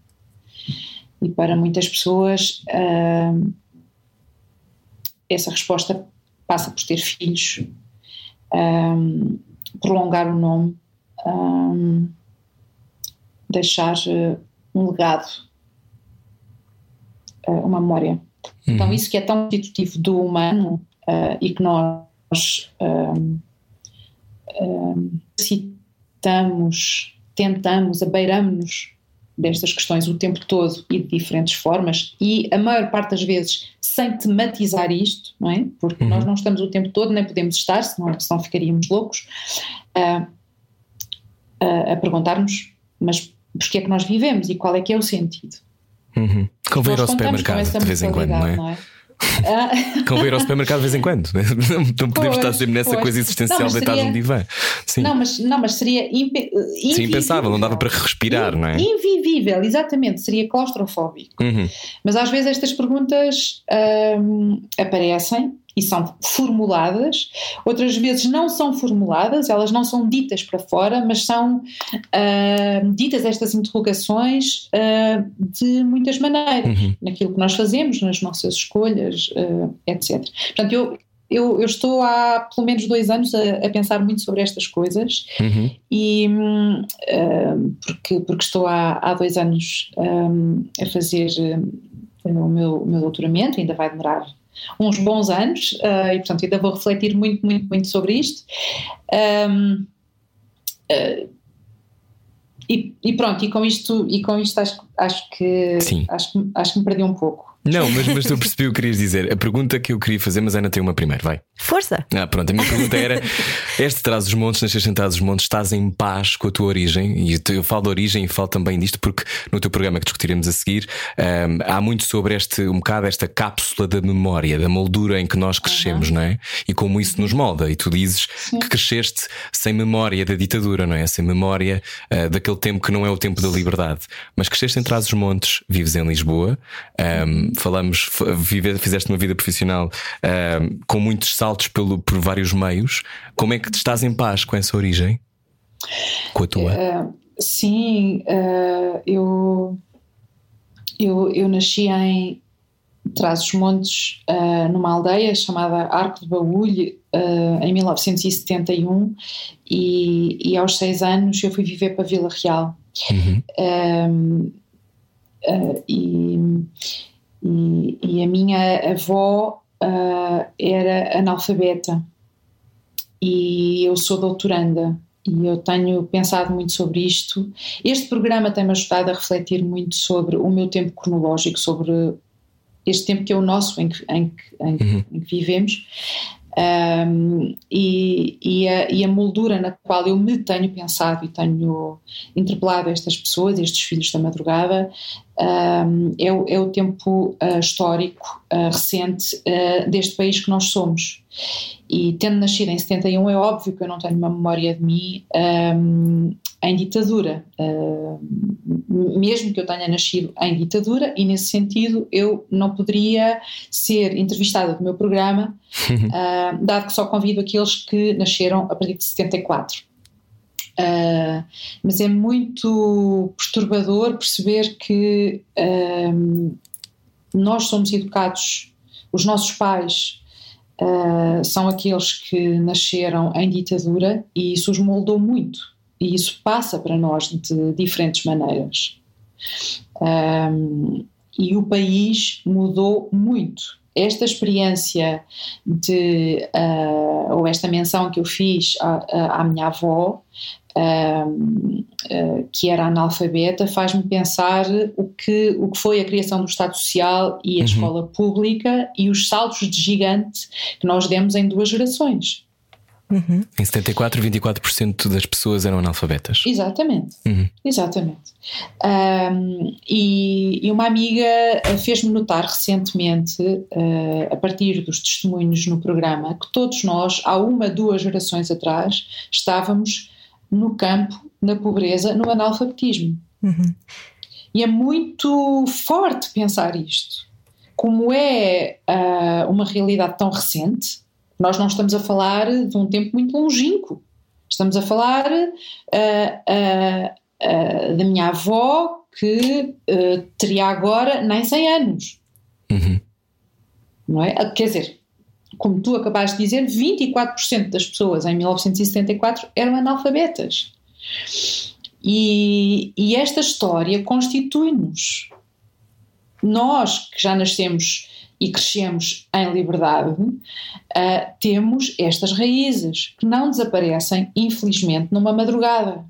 E para muitas pessoas essa resposta passa por ter filhos, um, prolongar o nome, um, deixar uh, um legado, uh, uma memória. Então, uhum. Então, isso que é tão constitutivo do humano uh, e que nós um, citamos, tentamos, abeiramos-nos destas questões o tempo todo e de diferentes formas, e a maior parte das vezes sem tematizar isto, não é? Porque uhum. nós não estamos o tempo todo, nem podemos estar, senão, senão ficaríamos loucos, uh, uh, a perguntarmos, mas porquê é que nós vivemos e qual é que é o sentido? Uhum. Convém ir ao supermercado de vez em quando, não é? Não é? Ah. Convém ir ao supermercado de vez em quando. Não podemos pois, estar sempre nessa pois. coisa existencial de estar num divã. Sim. Não, mas, não, mas seria impe, Sim, impensável, não dava para respirar, não é? Invivível, exatamente, seria claustrofóbico. Uhum. Mas às vezes estas perguntas hum, aparecem e são formuladas, outras vezes não são formuladas, elas não são ditas para fora, mas são uh, ditas estas interrogações uh, de muitas maneiras, uhum. naquilo que nós fazemos, nas nossas escolhas, uh, etc. Portanto, eu, eu, eu, estou há pelo menos dois anos a, a pensar muito sobre estas coisas uhum. e porque, porque estou há, há dois anos um, a fazer o meu, o meu doutoramento, ainda vai demorar uns bons anos uh, e, portanto, ainda vou refletir muito, muito, muito sobre isto. Um, uh, e, e, pronto, e com isto, e com isto acho, acho, que, acho, acho que me perdi um pouco. Não, mas, mas tu percebi o que querias dizer. A pergunta que eu queria fazer, mas Ana tem uma primeiro, vai. Força! Ah, pronto, a minha pergunta era: este traz os montes, nasces em trás os montes, estás em paz com a tua origem? E eu falo de origem e falo também disto porque no teu programa que discutiremos a seguir um, há muito sobre este, um bocado esta cápsula da memória, da moldura em que nós crescemos, uhum. não é? E como isso nos molda. E tu dizes Sim. que cresceste sem memória da ditadura, não é? Sem memória uh, daquele tempo que não é o tempo da liberdade. Mas cresceste em trás os montes, vives em Lisboa. Um, falamos, vive, fizeste uma vida profissional uh, com muitos saltos pelo, por vários meios. Como é que estás em paz com essa origem? Com a tua? Uh, sim, uh, eu, eu, eu nasci em Trás-os-Montes, numa aldeia chamada Arco de Baúlho, em 1971, e, e aos seis anos eu fui viver para Vila Real. Uhum. e e, e a minha avó uh, era analfabeta e eu sou doutoranda e eu tenho pensado muito sobre isto. Este programa tem-me ajudado a refletir muito sobre o meu tempo cronológico, sobre este tempo que é o nosso, em que, em que, em, uhum. em que vivemos, um, e, e, a, e, a, moldura na qual eu me tenho pensado e tenho interpelado estas pessoas, estes filhos da madrugada, um, é, o, é, o tempo uh, histórico uh, recente uh, deste país que nós somos. E tendo nascido em 71, é óbvio que eu não tenho uma memória de mim um, em ditadura, mesmo que eu tenha nascido em ditadura, e nesse sentido eu não poderia ser entrevistada do meu programa, dado que só convido aqueles que nasceram a partir de 74. Uh, mas é muito perturbador perceber que uh, nós somos educados, os nossos pais uh, são aqueles que nasceram em ditadura e isso os moldou muito e isso passa para nós de diferentes maneiras. E o país mudou muito. Esta experiência de, uh, ou esta menção que eu fiz à, à minha avó, uh, que era analfabeta, faz-me pensar o que, o que foi a criação do Estado Social e a uhum. escola pública e os saltos de gigante que nós demos em duas gerações. Uhum. Em 74, 24% das pessoas eram analfabetas. Exatamente, uhum. exatamente. Um, e, e, uma amiga fez-me notar recentemente, uh, a partir dos testemunhos no programa, que todos nós, há uma, duas gerações atrás, estávamos no campo, na pobreza, no analfabetismo. Uhum. E é muito forte pensar isto. Como é uh, uma realidade tão recente, nós não estamos a falar de um tempo muito longínquo. Estamos a falar uh, uh, da minha avó, que teria agora nem 100 anos. Uhum. Não é? Quer dizer, como tu acabaste de dizer, 24% das pessoas em 1974 eram analfabetas. E, e esta história constitui-nos. Nós que já nascemos e crescemos em liberdade, uh, temos estas raízes que não desaparecem, infelizmente, numa madrugada.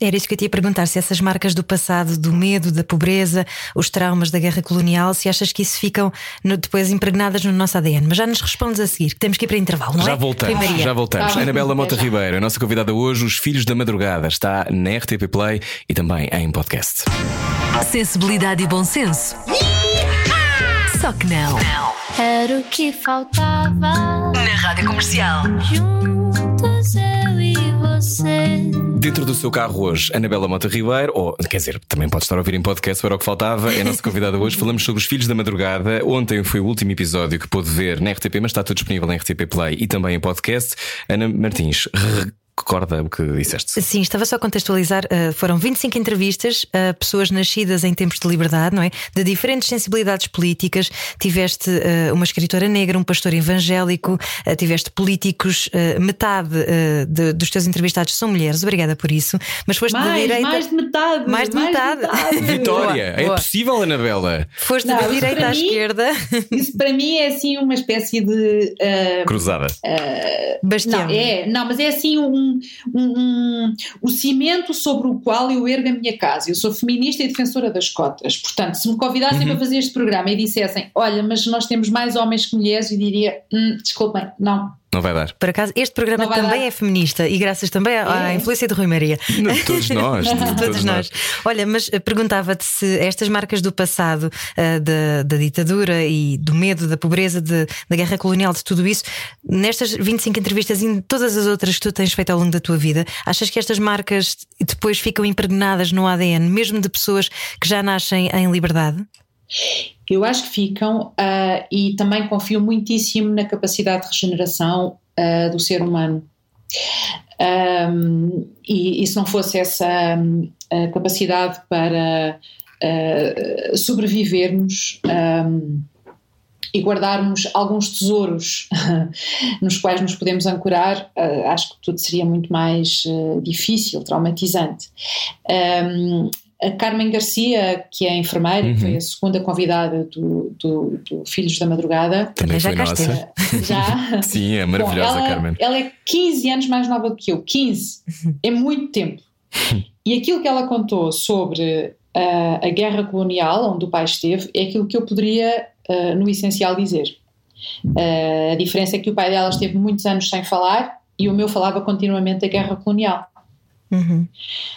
Era isso que eu te ia perguntar: se essas marcas do passado, do medo, da pobreza, os traumas da guerra colonial, se achas que isso ficam no, depois impregnadas no nosso ADN. Mas já nos respondes a seguir, que temos que ir para intervalo, não já é? Voltamos, já voltamos. Ah, Anabela Mota já. Ribeiro, a nossa convidada hoje, Os Filhos da Madrugada, está na RTP Play e também em podcast. Sensibilidade e bom senso. Só que não. Era o que faltava na rádio comercial. Juntos eu e você. Dentro do seu carro hoje, Anabela Mota Ribeiro, ou quer dizer, também pode estar a ouvir em podcast, era o que faltava, é a nossa convidada hoje. Falamos sobre os Filhos da Madrugada. Ontem foi o último episódio que pôde ver na RTP, mas está tudo disponível na RTP Play e também em podcast. Ana Martins, recorda o que disseste. Sim, estava só a contextualizar. Uh, foram 25 entrevistas a pessoas nascidas em tempos de liberdade, não é? De diferentes sensibilidades políticas. Tiveste uh, uma escritora negra, um pastor evangélico, uh, tiveste políticos, metade de, dos teus entrevistados são mulheres, obrigada por isso. Mas foste mais, da direita. Mais de metade! Mais de mais metade! De metade. Vitória! Boa, é boa. possível, Anabela? Foste não, da direita à mim, esquerda. Isso para mim é assim uma espécie de. Cruzada. Bastião. Não, é, não, mas é assim um, um, um, o cimento sobre o qual eu ergo a minha casa. Eu sou feminista e defensora das cotas. Portanto, se me convidassem uhum. para fazer este programa e dissessem, olha, mas nós temos mais homens que mulheres, eu diria, hm, desculpem, não, não vai dar. Por acaso, este programa também dar. é feminista e graças também à, é. influência de Rui Maria. De todos nós. De todos, todos nós. Olha, mas eh, perguntava-te se estas marcas do passado, uh, da, da, ditadura e do medo, da pobreza, de, da guerra colonial, de tudo isso, nestas 25 entrevistas e em todas as outras que tu tens feito ao longo da tua vida, achas que estas marcas depois ficam impregnadas no ADN, mesmo de pessoas que já nascem em liberdade? Eu acho que ficam uh, e também confio muitíssimo na capacidade de regeneração uh, do ser humano. Um, e, e, se não fosse essa um, capacidade para uh, sobrevivermos um, e guardarmos alguns tesouros nos quais nos podemos ancorar, acho que tudo seria muito mais difícil, traumatizante. A Carmen Garcia, que é enfermeira, uhum. que foi a segunda convidada do, do, do Filhos da Madrugada. Também já nossa. Já? Sim, é maravilhosa, Bom, ela, Carmen. Ela é 15 anos mais nova do que eu. 15. É muito tempo. E aquilo que ela contou sobre uh, a guerra colonial, onde o pai esteve, é aquilo que eu poderia, uh, no essencial, dizer. Uh, a diferença é que o pai dela esteve muitos anos sem falar e o meu falava continuamente da guerra colonial. Uhum.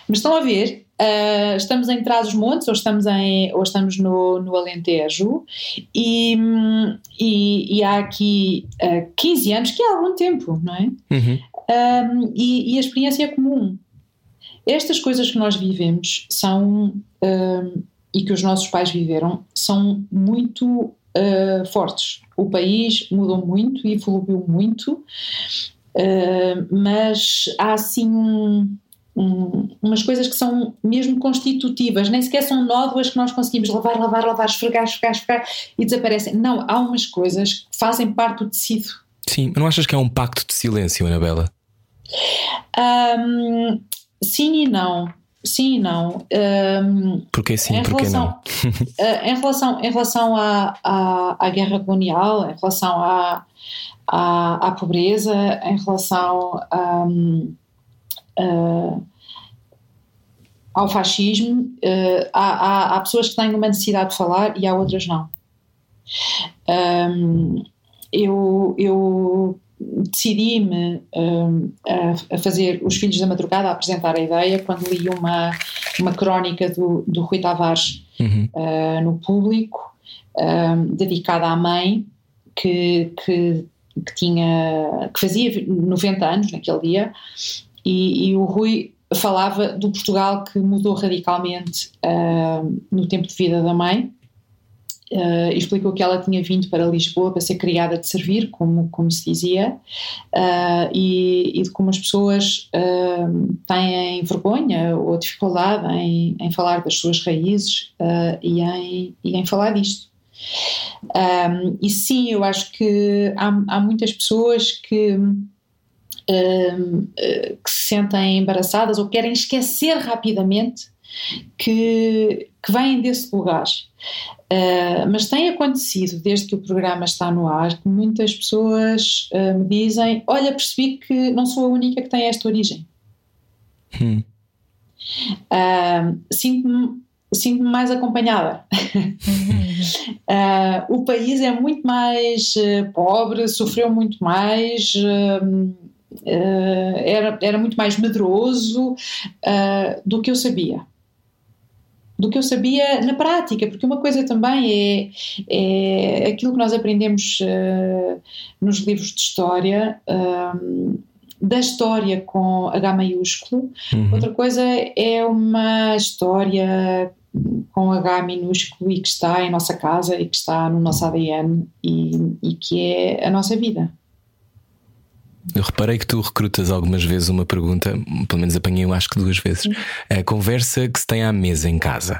Mas estão a ver, Uh, estamos em Trás-os-Montes ou estamos, em, ou estamos no, no Alentejo e, e, e há aqui uh, ah, 15 anos, que é algum tempo, não é? Uhum. Um, e, e, a experiência é comum. Estas coisas que nós vivemos são, um, e que os nossos pais viveram, são muito uh, fortes. O país mudou muito e evoluiu muito, mas há assim um, umas coisas que são mesmo constitutivas, nem sequer são nódoas que nós conseguimos lavar, lavar, lavar, esfregar, esfregar, esfregar e desaparecem. Não, há umas coisas que fazem parte do tecido. Sim, mas não achas que é um pacto de silêncio, Anabela? Um, sim e não. Sim e não. Um, Porquê sim, porquê relação, não? em relação, em relação à, à, à, guerra colonial, em relação à, à, à pobreza, em relação a. Um, uh, ao fascismo, uh, há, há, há, pessoas que têm uma necessidade de falar e há outras não. Um, eu, eu decidi-me um, a, a, fazer Os Filhos da Madrugada, a apresentar a ideia, quando li uma, uma crónica do, do Rui Tavares uhum. uh, no público, um, dedicada à mãe, que, que, que, tinha, que fazia 90 anos naquele dia, e, e o Rui falava do Portugal que mudou radicalmente uh, no tempo de vida da mãe. Uh, explicou que ela tinha vindo para Lisboa para ser criada de servir, como, como se dizia, uh, e, e, de como as pessoas uh, têm vergonha ou dificuldade em, em falar das suas raízes e, em, e em falar disto. Um, e sim, eu acho que há, há muitas pessoas que que se sentem embaraçadas ou querem esquecer rapidamente que, que vêm desse lugar. Uh, mas tem acontecido, desde que o programa está no ar, que muitas pessoas uh, me dizem: Olha, percebi que não sou a única que tem esta origem. Hum. Uh, Sinto-me sinto mais acompanhada. uh, o país é muito mais pobre, sofreu muito mais, uh, era, era muito mais medroso uh, do que eu sabia. Do que eu sabia na prática, porque uma coisa também é, é aquilo que nós aprendemos uh, nos livros de história, da história com H maiúsculo, uhum. outra coisa é uma história com H minúsculo e que está em nossa casa e que está no nosso ADN e, e que é a nossa vida. Eu reparei que tu recrutas algumas vezes uma pergunta, pelo menos apanhei eu acho que duas vezes. A conversa que se tem à mesa em casa.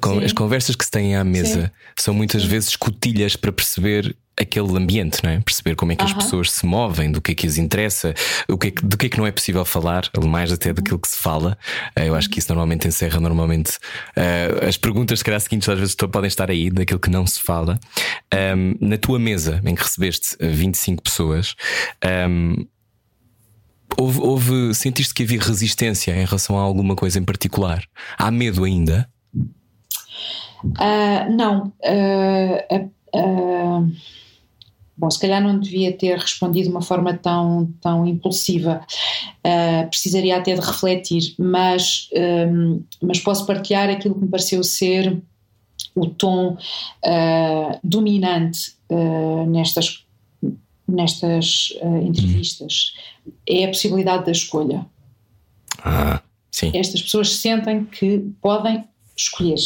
Con as conversas que se têm à mesa Sim. são muitas Sim. vezes escotilhas para perceber aquele ambiente, não é? Perceber como é que uh as pessoas se movem, do que é que as interessa, o que é que, do que é que não é possível falar, mais até daquilo que se fala. Uh, eu acho que isso normalmente encerra normalmente uh, as perguntas, se calhar seguintes, às vezes podem estar aí, daquilo que não se fala. Um, na tua mesa, em que recebeste 25 pessoas, um, houve, houve, sentiste que havia resistência em relação a alguma coisa em particular? Há medo ainda? não. Uh, Bom, se calhar não devia ter respondido de uma forma tão, tão impulsiva, uh, precisaria até de refletir, mas, um, mas posso partilhar aquilo que me pareceu ser o tom uh, dominante nestas, nestas entrevistas. É a possibilidade da escolha. Ah, sim. Estas pessoas sentem que podem escolher,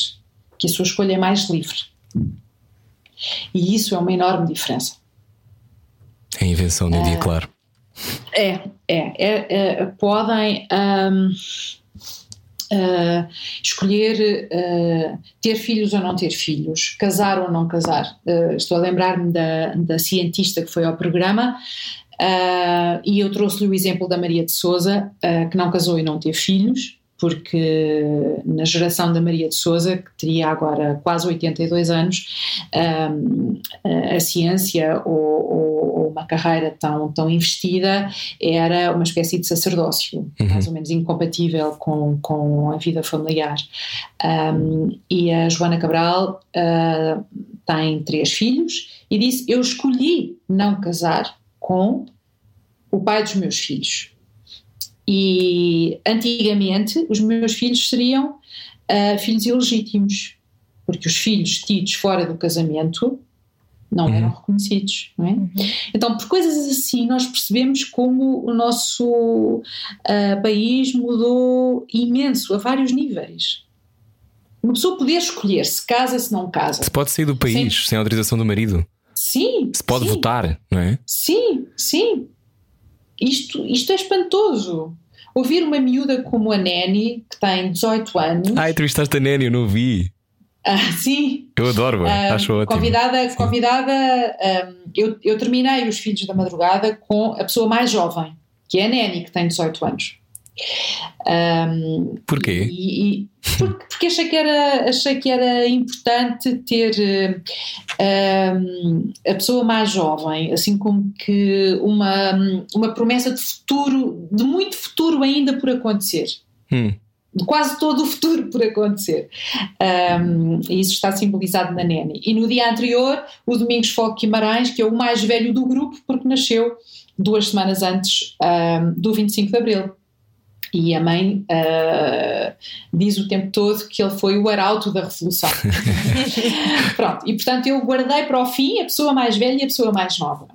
que a sua escolha é mais livre. E isso é uma enorme diferença. É a invenção do uh, dia, claro. É, é, é, é podem um, uh, escolher uh, ter filhos ou não ter filhos, casar ou não casar. Uh, estou a lembrar-me da, da cientista que foi ao programa e eu trouxe-lhe o exemplo da Maria de Souza, que não casou e não teve filhos porque na geração da Maria de Souza, que teria agora quase 82 anos, um, a ciência ou, ou, uma carreira tão, tão investida era uma espécie de sacerdócio, uhum. mais ou menos incompatível com, com a vida familiar. Um, e a Joana Cabral uh, tem três filhos e disse: Eu escolhi não casar com o pai dos meus filhos e antigamente os meus filhos seriam uh, filhos ilegítimos, porque os filhos tidos fora do casamento não uhum. eram reconhecidos, não é? Uhum. Então, por coisas assim, nós percebemos como o nosso uh, país mudou imenso a vários níveis. Uma pessoa poder escolher se casa, se não casa. Se pode sair do país sem, sem autorização do marido. Sim. Se pode sim. votar, não é? Sim, sim. Isto, isto é espantoso. Ouvir uma miúda como a Nani, que tem 18 anos. Ah, entrevistaste a Nani, eu não vi. Ah, sim. Eu adoro, uh, acho ótimo. Convidada, convidada um, eu, eu terminei Os Filhos da Madrugada com a pessoa mais jovem, que é a Nani, que tem 18 anos. Um, Porquê? E, e, porque, porque, achei, que era, achei que era importante ter um, a pessoa mais jovem, assim como que uma, uma promessa de futuro, de muito futuro ainda por acontecer. Hum. De quase todo o futuro por acontecer. Um, e isso está simbolizado na Nene. E no dia anterior, o Domingos Foco Guimarães, que é o mais velho do grupo, porque nasceu duas semanas antes do 25 de Abril. E a mãe uh, diz o tempo todo que ele foi o arauto da revolução. Pronto, e portanto eu guardei para o fim a pessoa mais velha e a pessoa mais nova.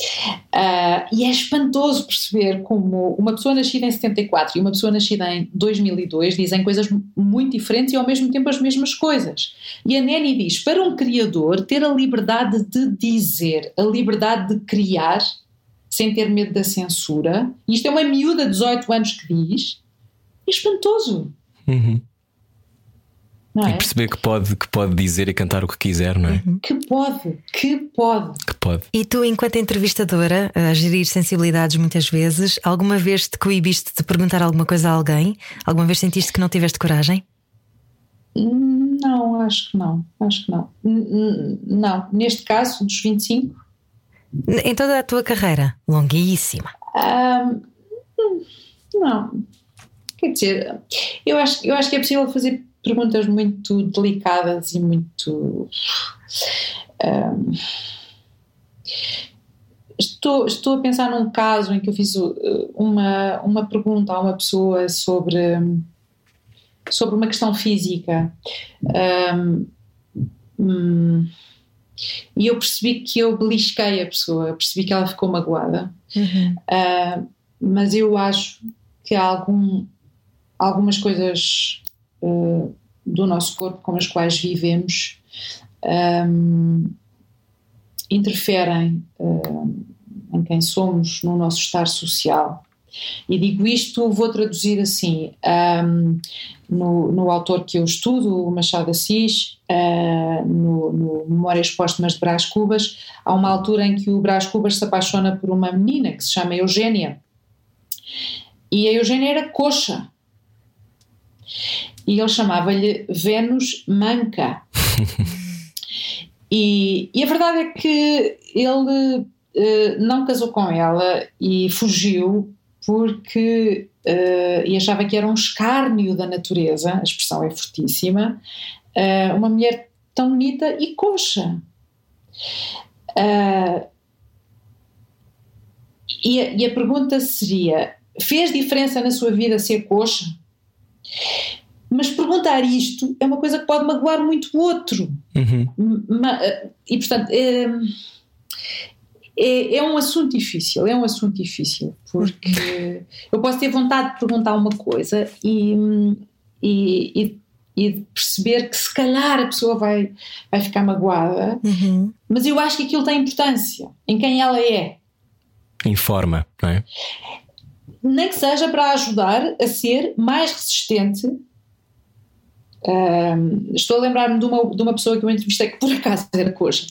Uh, e é espantoso perceber como uma pessoa nascida em 74 e uma pessoa nascida em 2002 dizem coisas muito diferentes e ao mesmo tempo as mesmas coisas. E a Neni diz: para um criador, ter a liberdade de dizer, a liberdade de criar, sem ter medo da censura. E isto é uma miúda de 18 anos que diz. É espantoso. Uhum. É? E perceber que pode, que pode dizer e cantar o que quiser, não é? Uhum. Que pode, que pode. Que pode. E tu, enquanto entrevistadora, a gerir sensibilidades muitas vezes, alguma vez te coibiste de perguntar alguma coisa a alguém? Alguma vez sentiste que não tiveste coragem? Não, acho que não. Acho que não. Não, neste caso, dos 25, em toda a tua carreira, longuíssima? Um, não. Quer dizer, eu acho, eu acho que é possível fazer perguntas muito delicadas e muito. Um, estou, estou a pensar num caso em que eu fiz uma, uma pergunta a uma pessoa sobre, sobre uma questão física. Um, hum, e eu percebi que eu belisquei a pessoa, percebi que ela ficou magoada. Uhum. Uh, mas eu acho que há algum, algumas coisas uh, do nosso corpo com as quais vivemos um, interferem uh, em quem somos no nosso estar social. E digo isto, vou traduzir assim, um, no, no, autor que eu estudo, o Machado Assis, uh, no, no Memórias Póstumas de Brás Cubas, há uma altura em que o Brás Cubas se apaixona por uma menina que se chama Eugênia. E a Eugênia era coxa. E ele chamava-lhe Vênus Manca. e, e, a verdade é que ele uh, não casou com ela e fugiu porque uh, e achava que era um escárnio da natureza, a expressão é fortíssima, uh, uma mulher tão bonita e coxa. Uh, e, a, e a pergunta seria: fez diferença na sua vida ser coxa? Mas perguntar isto é uma coisa que pode magoar muito o outro. Uhum. E portanto, é, é, um assunto difícil, é um assunto difícil, porque eu posso ter vontade de perguntar uma coisa e, e, e perceber que se calhar a pessoa vai, vai ficar magoada, uhum. mas eu acho que aquilo tem importância em quem ela é. Informa, não é? Nem que seja para ajudar a ser mais resistente estou a lembrar-me de uma, de uma pessoa que eu entrevistei que por acaso era coxa,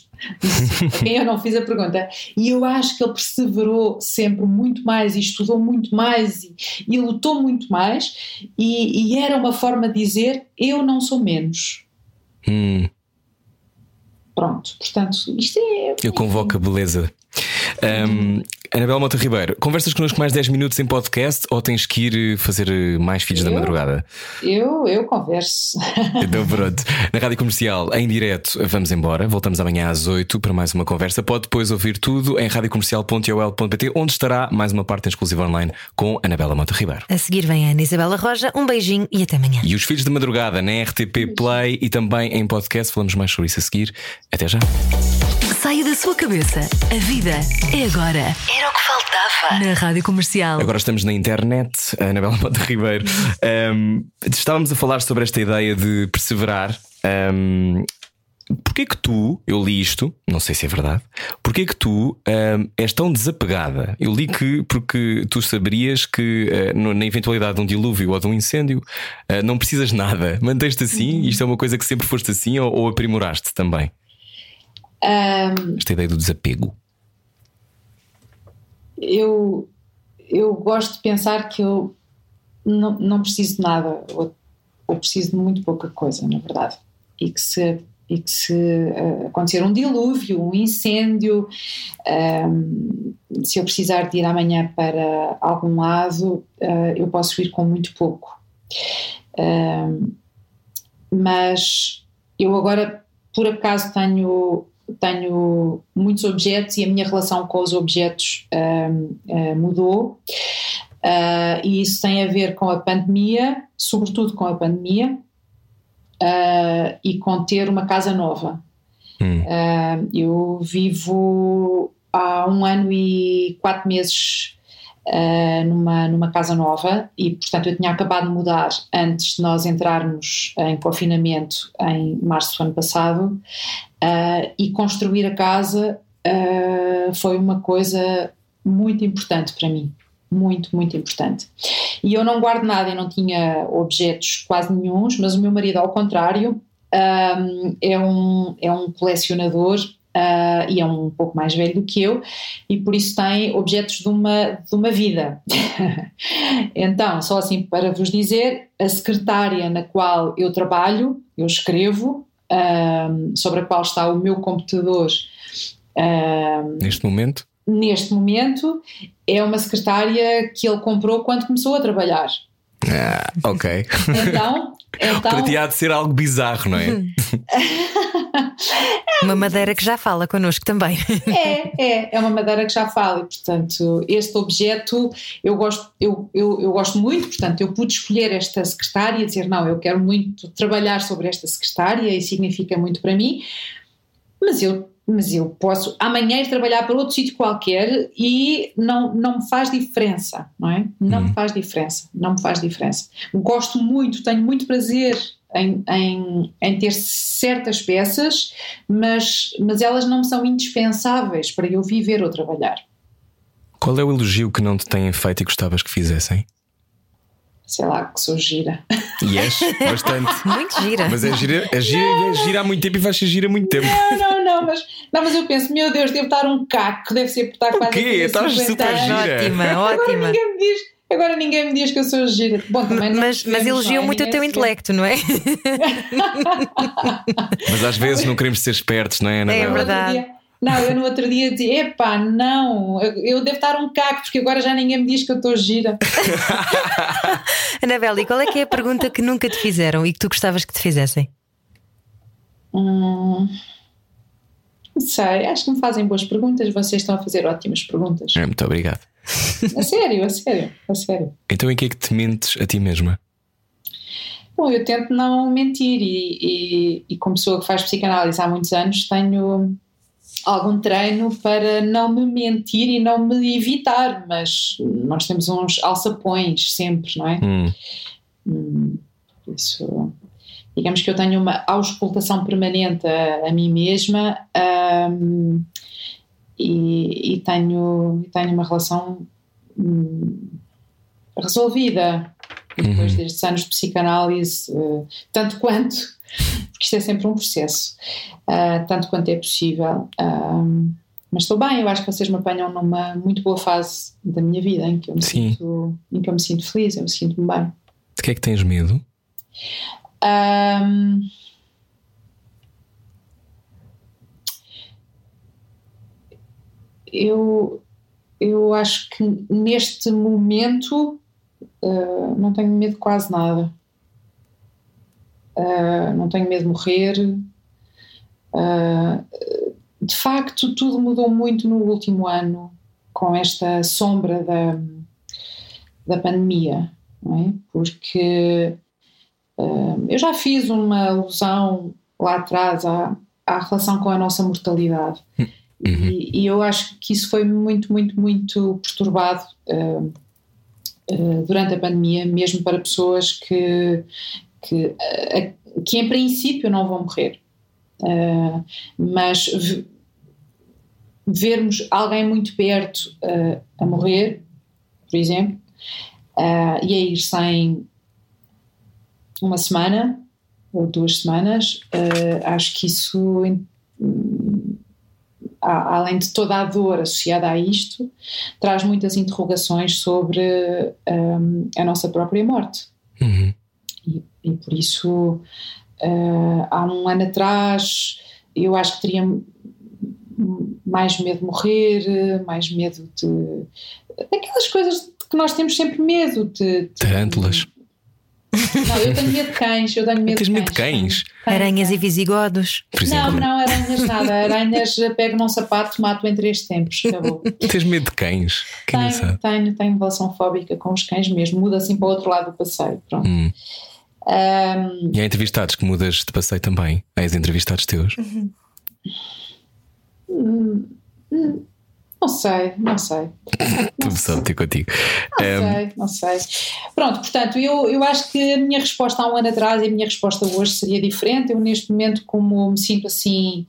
a quem eu não fiz a pergunta, e eu acho que ele perseverou sempre muito mais e estudou muito mais e, e lutou muito mais, e, e, era uma forma de dizer: Eu não sou menos. Hum. Pronto, portanto, isto é. Eu convoco a beleza. Um, Anabela Mota Ribeiro, conversas connosco mais 10 minutos em podcast ou tens que ir eh, fazer eh, mais filhos eu, da madrugada? Eu, eu converso. Então pronto. Na Rádio Comercial, em direto, vamos embora. Voltamos amanhã às 8 para mais uma conversa. Pode depois ouvir tudo em radiocomercial.ol.pt, onde estará mais uma parte exclusiva online com Anabela Mota Ribeiro. A seguir vem a Ana Isabela Roja. Um beijinho e até amanhã. E os filhos da madrugada na RTP Play e também em podcast. Falamos mais sobre isso a seguir. Até já. Saia da sua cabeça. A vida é agora. Era o que faltava. Na Rádio Comercial. Agora estamos na internet, a Anabela Mota Ribeiro. Um, estávamos a falar sobre esta ideia de perseverar. Um, Porquê que tu, eu li isto, não sei se é verdade, porquê que tu um, és tão desapegada? Eu li que porque tu saberias que uh, na eventualidade de um dilúvio ou de um incêndio uh, não precisas nada. Manteste assim? Isto é uma coisa que sempre foste assim ou, ou aprimoraste também? Um, Esta ideia do desapego. Eu, eu gosto de pensar que eu não, não preciso de nada, ou, ou preciso de muito pouca coisa, na verdade. E que se e que se uh, acontecer um dilúvio, um incêndio, um, se eu precisar de ir amanhã para algum lado, uh, eu posso ir com muito pouco. Um, mas eu agora, por acaso, tenho tenho muitos objetos e a minha relação com os objetos uh, uh, mudou. Uh, e isso tem a ver com a pandemia, sobretudo com a pandemia, e com ter uma casa nova. Hum. eu vivo há um ano e quatro meses Uh, numa, numa casa nova e, portanto, eu tinha acabado de mudar antes de nós entrarmos em confinamento em março do ano passado uh, e construir a casa uh, foi uma coisa muito importante para mim. Muito, muito importante. E eu não guardo nada, eu não tinha objetos quase nenhums, mas o meu marido, ao contrário, um, é, um, é um colecionador Uh, e é um pouco mais velho do que eu, e por isso tem objetos de uma, de uma vida. então, só assim para vos dizer, a secretária na qual eu trabalho, eu escrevo, uh, sobre a qual está o meu computador. Uh, neste momento? Neste momento, é uma secretária que ele comprou quando começou a trabalhar. Ah, ok. Então, então... Para ti há de ser algo bizarro, não é? uma madeira que já fala connosco também. É, é, é uma madeira que já fala e, portanto, este objeto eu gosto, eu, eu, eu gosto muito, portanto, eu pude escolher esta secretária e dizer, não, eu quero muito trabalhar sobre esta secretária e significa muito para mim, mas eu mas eu posso amanhã ir trabalhar para outro sítio qualquer e não, não me faz diferença, não é? Não me hum. faz diferença, não me faz diferença. Gosto muito, tenho muito prazer em, em, em, ter certas peças, mas, mas elas não são indispensáveis para eu viver ou trabalhar. Qual é o elogio que não te têm feito e gostavas que fizessem? Sei lá, que sou gira. E és bastante. Muito gira. Mas é gira, é gira, é gira há muito tempo e vais ser gira há muito tempo. Não, não, não, mas, não, mas eu penso, meu Deus, devo estar um caco, deve ser por estar O quase. quê? a fazer Estás 50 super gira. Ótima, Agora ótima. ninguém me diz. Agora ninguém me diz que eu sou gira. Bom, também não Mas, mas elogiam não é? muito o teu vê. intelecto, não é? Mas às vezes não queremos ser espertos, não é, Ana? É outro verdade. Não, eu no outro dia dizia: epá, não, eu eu devo estar um caco, porque agora já ninguém me diz que eu estou gira. Anabela, e qual é que é a pergunta que nunca te fizeram e que tu gostavas que te fizessem? Hum, não sei, acho que me fazem boas perguntas, vocês estão a fazer ótimas perguntas. É, muito obrigado. A sério, a sério, a sério. Então em que é que te mentes a ti mesma? Bom, eu tento não mentir e, e, e como pessoa que faz psicanálise há muitos anos tenho algum treino para não me mentir e não me evitar, mas nós temos uns alçapões sempre, não é? Hum, Hum, Isso, digamos que eu tenho uma auscultação permanente a, a mim mesma hum, e, e tenho, tenho uma relação hum, resolvida depois Uhum. destes anos de psicanálise, eh, tanto quanto, porque isto é sempre um processo, ah, tanto quanto é possível. Hum, mas estou bem, eu acho que vocês me apanham numa muito boa fase da minha vida em que eu me, Sim. sinto, em que eu me sinto feliz, eu me sinto-me bem. de que é que tens medo? Ahm, eu, eu acho que neste momento ah, não tenho medo de quase nada. Ah, não tenho medo de morrer. Ah, de facto, tudo mudou muito no último ano com esta sombra da, da pandemia, é? Porque Hum, eu já fiz uma alusão lá atrás à, à relação com a nossa mortalidade. E, e eu acho que isso foi muito, muito, muito perturbado hum, hum, durante a pandemia, mesmo para pessoas que, que, eh, que em princípio não vão morrer. Uh, mas vermos alguém muito perto uh, a morrer, por exemplo, uh, e a ir sem uma semana ou duas semanas, acho que isso, hum, além de toda a dor associada a isto, traz muitas interrogações sobre hum, a nossa própria morte. Uhum. E, por isso, eh, há um ano atrás, eu acho que teria mais medo de morrer, mais medo de. daquelas coisas que nós temos sempre medo de. de- Tarântulas. Não, eu tenho medo de cães, eu tenho medo Tens de medo de cães. cães? Aranhas e visigodos. Por Não, não, aranhas nada. Aranhas eh, pego num sapato, mato em três tempos. Acabou. Tens medo de cães? Tenho, tenho, tenho relação fóbica com os cães mesmo. Muda assim para o outro lado do passeio. Pronto. Hum. Ahm, E há entrevistados que mudas de passeio também. Há entrevistados teus. Não sei, não sei. Tu sabe ter contigo. Não Ehm, sei, não sei. Pronto, portanto, eu, eu acho que a minha resposta há um ano atrás e a minha resposta hoje seria diferente. Eu, neste momento, como me sinto assim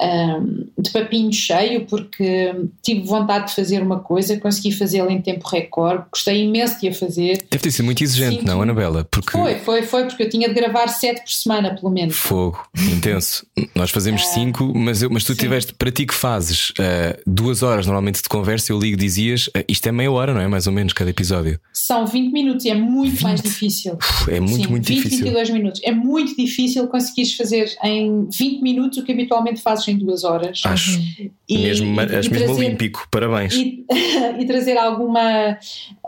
ahm, de papinho cheio, porque tive vontade de fazer uma coisa, consegui fazê-la em tempo recorde, gostei imenso de a fazer. Deve ter sido muito exigente, Sim. não, Anabela? Porque Foi, foi, foi, porque eu tinha de gravar sete por semana, pelo menos. fogo intenso. Nós fazemos cinco, mas, eu, mas tu sim. tiveste, para ti que fazes ah, duas horas normalmente de conversa, eu ligo e dizias ah, isto é meia hora, não é? Mais ou menos cada episódio. São 20 minutos e é muito mais difícil. Uf, É muito, Sim, muito 20, difícil. 22 minutos. É muito difícil conseguires fazer em 20 minutos o que habitualmente fazes em duas horas. Acho E- mesmo, e- acho e mesmo trazer- olímpico. Parabéns. e, e trazer alguma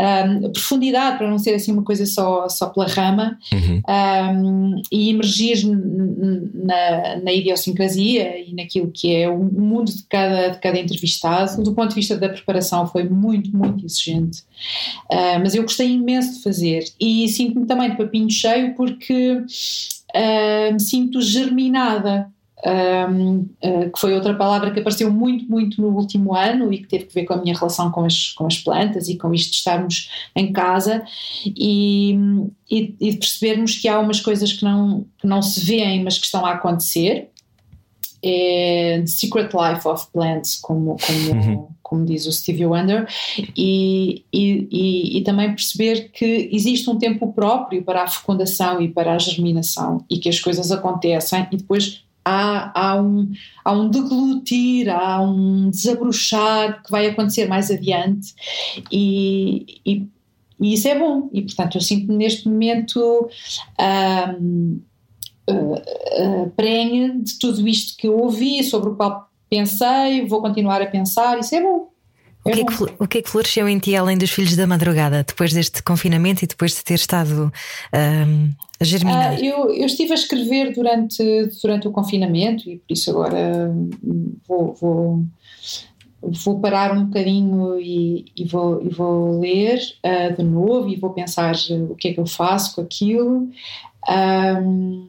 ahm, profundidade para não ser assim uma coisa só, só pela rama Uhum. ahm, e emergir na, na idiosincrasia e naquilo que é o mundo de cada, de cada entrevistado. Do ponto de vista da preparação, foi muito, muito exigente. Ah, mas eu gostei imenso de fazer e sinto-me também de papinho cheio porque ah, me sinto germinada. Um, uh, que foi outra palavra que apareceu muito, muito no último ano e que teve que ver com a minha relação com as, com as plantas e com isto de estarmos em casa e, e, e percebermos que há umas coisas que não, que não se veem, mas que estão a acontecer é The Secret Life of Plants, como, como, uhum. como diz o Stevie Wonder, e, e, e, e, também perceber que existe um tempo próprio para a fecundação e para a germinação e que as coisas acontecem e depois há, há, um, há um deglutir, há um desabrochar que vai acontecer mais adiante e, e, e isso é bom. E portanto eu sinto neste momento. Um, uh, uh, prenhe de tudo isto que eu ouvi, sobre o qual pensei, vou continuar a pensar, isso é bom. É o, que é que, o que é que floresceu em ti além dos filhos da madrugada, depois deste confinamento e depois de ter estado um, a germinar? Uh, eu, eu, estive a escrever durante, durante o confinamento e por isso agora hum, vou, vou, vou parar um bocadinho e, e, vou, e vou ler uh, de novo e vou pensar o que é que eu faço com aquilo. Um,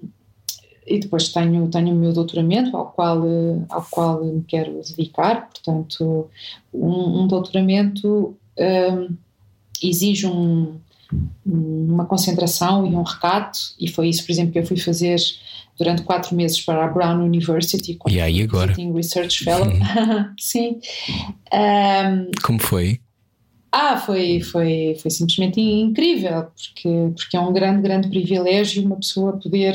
e depois tenho, tenho o meu doutoramento ao qual, ao qual me quero dedicar, portanto, um, um doutoramento um, exige um, uma concentração e um recato, e foi isso, por exemplo, que eu fui fazer durante quatro meses para a Brown University e aí agora? Research Fellow. Uhum. Sim. Um, Como foi? Ah, foi, foi, foi simplesmente incrível, porque, porque é um grande, grande privilégio uma pessoa poder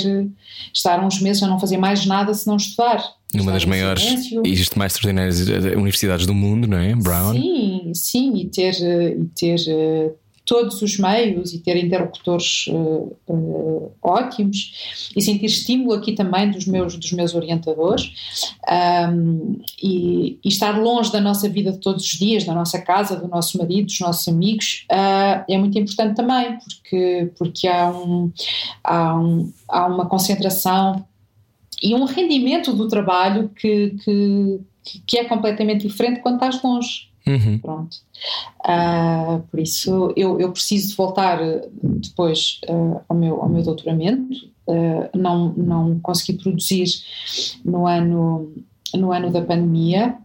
estar uns meses a não fazer mais nada se não estudar. Numa das maiores e mais extraordinárias universidades do mundo, não é? Brown. Sim, sim, e ter, e ter todos os meios e ter interlocutores uh, uh, ótimos e sentir estímulo aqui também dos meus, dos meus orientadores um, e, e, estar longe da nossa vida de todos os dias, da nossa casa, do nosso marido, dos nossos amigos, uh, é muito importante também, porque, porque há, um, há, um, há uma concentração e um rendimento do trabalho que, que, que é completamente diferente quando estás longe. Uhum. Pronto. Uh, por isso eu, eu preciso voltar depois uh, ao, meu, ao meu doutoramento. Uh, não, não consegui produzir no ano, no ano da pandemia.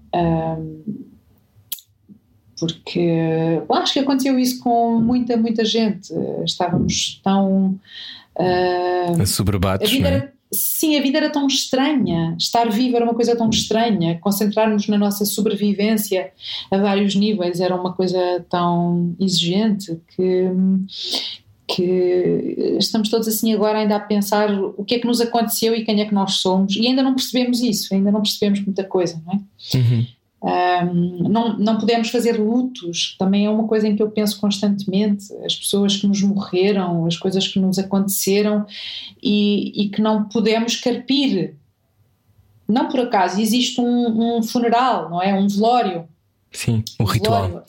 porque bom, acho que aconteceu isso com muita, muita gente. Estávamos tão. Uh, Assoberbados, a vida é? era, sim, a vida era tão estranha, estar vivo era uma coisa tão estranha, concentrar-nos na nossa sobrevivência a vários níveis era uma coisa tão exigente que, que estamos todos assim agora ainda a pensar o que é que nos aconteceu e quem é que nós somos e ainda não percebemos isso, ainda não percebemos muita coisa, não é? Uhum. Um, não, não podemos fazer lutos, também é uma coisa em que eu penso constantemente. As pessoas que nos morreram, as coisas que nos aconteceram e, e que não podemos carpir. Não por acaso, existe um, um funeral, não é? Um velório. Sim, um, um ritual.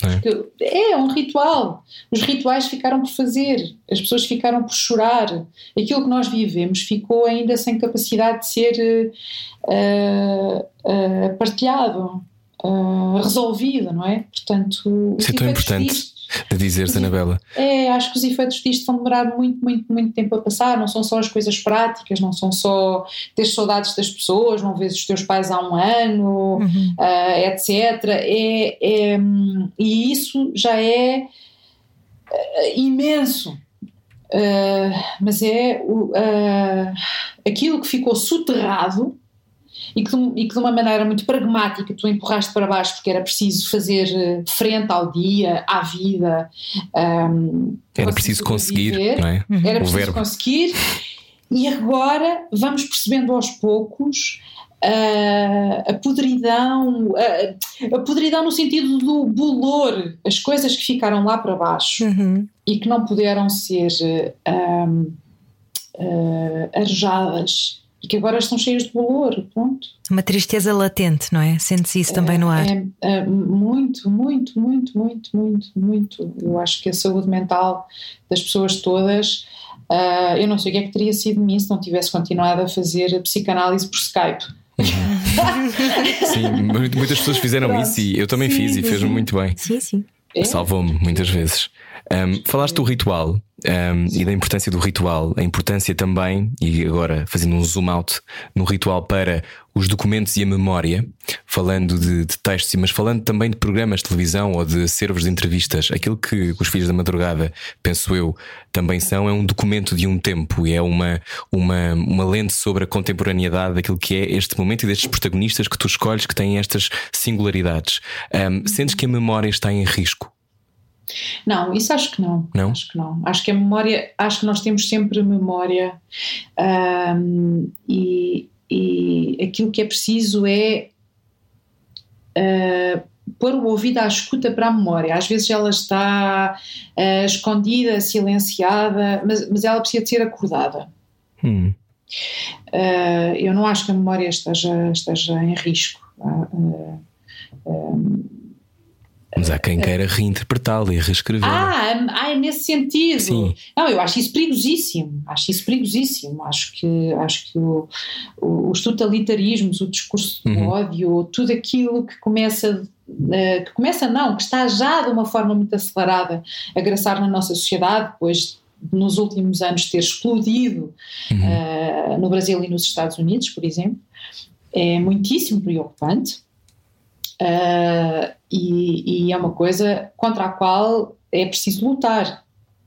É? é? um ritual. Os rituais ficaram por fazer, as pessoas ficaram por chorar. Aquilo que nós vivemos ficou ainda sem capacidade de ser uh, uh, partilhado uh, resolvida, não é? Portanto, isso é tão importante disto, de dizer, Anabela. É, acho que os efeitos disto vão demorar muito, muito, muito tempo a passar. Não são só as coisas práticas, não são só ter saudades das pessoas, não vês os teus pais há um ano, uhum. uh, etc. É, é, e isso já é uh, imenso. Uh, mas é aquilo que ficou soterrado e que, de, e que de uma maneira muito pragmática tu empurraste para baixo porque era preciso fazer eh, frente ao dia, à vida. Um, era preciso conseguir, não é? Uhum. Era preciso conseguir. E agora vamos percebendo aos poucos uh, a podridão, uh, a podridão no sentido do bolor, as coisas que ficaram lá para baixo uhum. e que não puderam ser uh, arejadas e que agora estão cheias de valor, pronto. Uma tristeza latente, não é? Sentes isso também no ar? É, é, muito, muito, muito, muito, muito, muito. Eu acho que a saúde mental das pessoas todas, uh, eu não sei o que é que teria sido de mim se não tivesse continuado a fazer a psicanálise por Skype. sim, muitas pessoas fizeram Pronto. isso e eu também sim, fiz e fez-me muito bem. Sim, sim. É? Salvou-me muitas vezes. Um, falaste do ritual um, e da importância do ritual, a importância também, e agora fazendo um zoom out no ritual para os documentos e a memória, falando de, de textos, mas falando também de programas de televisão ou de acervos de entrevistas, aquilo que os Filhos da Madrugada, penso eu, também são, é um documento de um tempo e é uma, uma, uma lente sobre a contemporaneidade daquilo que é este momento e destes protagonistas que tu escolhes que têm estas singularidades. Um, sentes que a memória está em risco? Não, isso acho que não. Não? Acho que não. Acho que a memória, acho que nós temos sempre memória um, e, e aquilo que é preciso é uh, pôr o ouvido à escuta para a memória. Às vezes ela está uh, escondida, silenciada, mas, mas ela precisa de ser acordada. Hum. Uh, eu não acho que a memória esteja, esteja em risco. Uh, mas há quem queira reinterpretá-la e reescrever. Ah, ah, é nesse sentido. Sim. Não, eu acho isso perigosíssimo. Acho isso perigosíssimo. Acho que, acho que o, o, os totalitarismos, o discurso do Uhum. ódio, tudo aquilo que começa. eh, que começa, não, que está já de uma forma muito acelerada a graçar na nossa sociedade, depois nos últimos anos ter explodido eh, no Brasil e nos Estados Unidos, por exemplo, é muitíssimo preocupante. Uh, e, e é uma coisa contra a qual é preciso lutar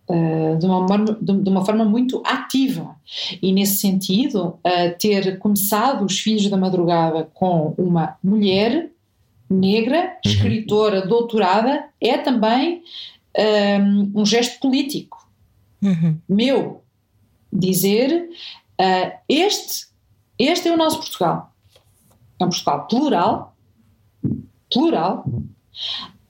uh, de, uma forma, de, uma forma muito ativa. E nesse sentido, uh, ter começado Os Filhos da Madrugada com uma mulher negra, escritora, doutorada, é também um, um gesto político Uhum. meu dizer uh, este, este é o nosso Portugal. É um Portugal plural, plural.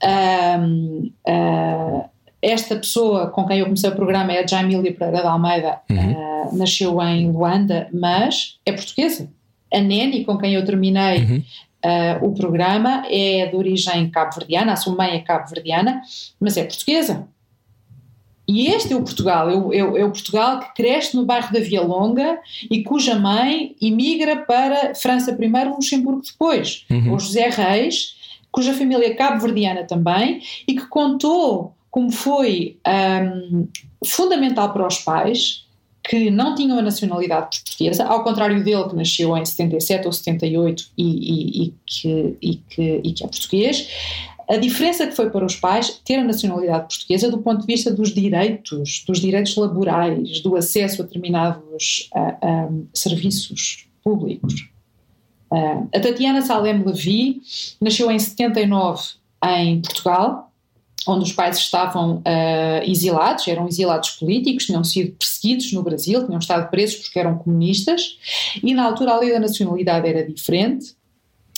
Um, uh, esta pessoa com quem eu comecei o programa é a Jamília Pereira de Almeida, uh, nasceu em Luanda, mas é portuguesa. A Neni, com quem eu terminei Uhum. uh, o programa, é de origem cabo-verdiana, a sua mãe é cabo-verdiana, mas é portuguesa. E este é o Portugal, é o, é o- é o Portugal que cresce no bairro da Via Longa e cuja mãe imigra para França primeiro, Luxemburgo depois. Uhum. O José Reis, cuja família é cabo-verdiana também e que contou como foi ahm, fundamental para os pais que não tinham a nacionalidade portuguesa, ao contrário dele que nasceu em 77 ou 78 e, e, e, que, e, que, e que é português, a diferença que foi para os pais ter a nacionalidade portuguesa do ponto de vista dos direitos, dos direitos laborais, do acesso a determinados ah, ah, serviços públicos. Ah, a Tatiana Salem Levi nasceu em 79 em Portugal, onde os pais estavam ah, exilados, eram exilados políticos, tinham sido perseguidos no Brasil, tinham estado presos porque eram comunistas, e na altura a lei da nacionalidade era diferente,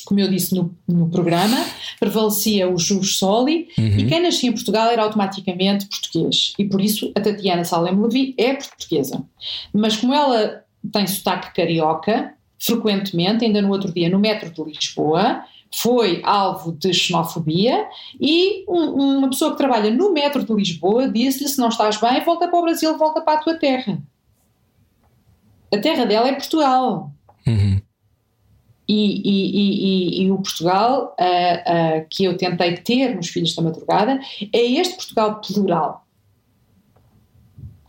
como eu disse no, no programa, prevalecia o jus soli e quem nascia em Portugal era automaticamente português. E por isso a Tatiana Salem Levi é portuguesa. Mas como ela tem sotaque carioca, frequentemente, ainda no outro dia no metro de Lisboa, foi alvo de xenofobia e um- uma pessoa que trabalha no metro de Lisboa disse-lhe: se não estás bem, volta para o Brasil, volta para a tua terra. A terra dela é Portugal. Uhum. E, e- e- e- o Portugal ah, ah, que eu tentei ter nos Filhos da Madrugada é este Portugal plural.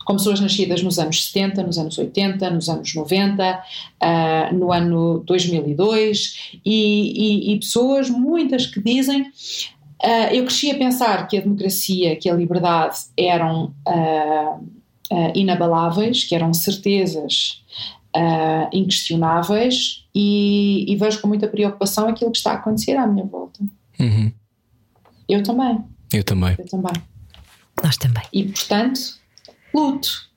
Com pessoas nascidas nos anos 70, nos anos 80, nos anos 90, ah, no ano 2002, e, pessoas, muitas que dizem. ah, eu cresci a pensar que a democracia, que a liberdade eram ah, inabaláveis, que eram certezas ah, inquestionáveis e, e vejo com muita preocupação aquilo que está a acontecer à minha volta. Uhum. Eu também, Eu também. eu também. Nós também. E portanto, luto.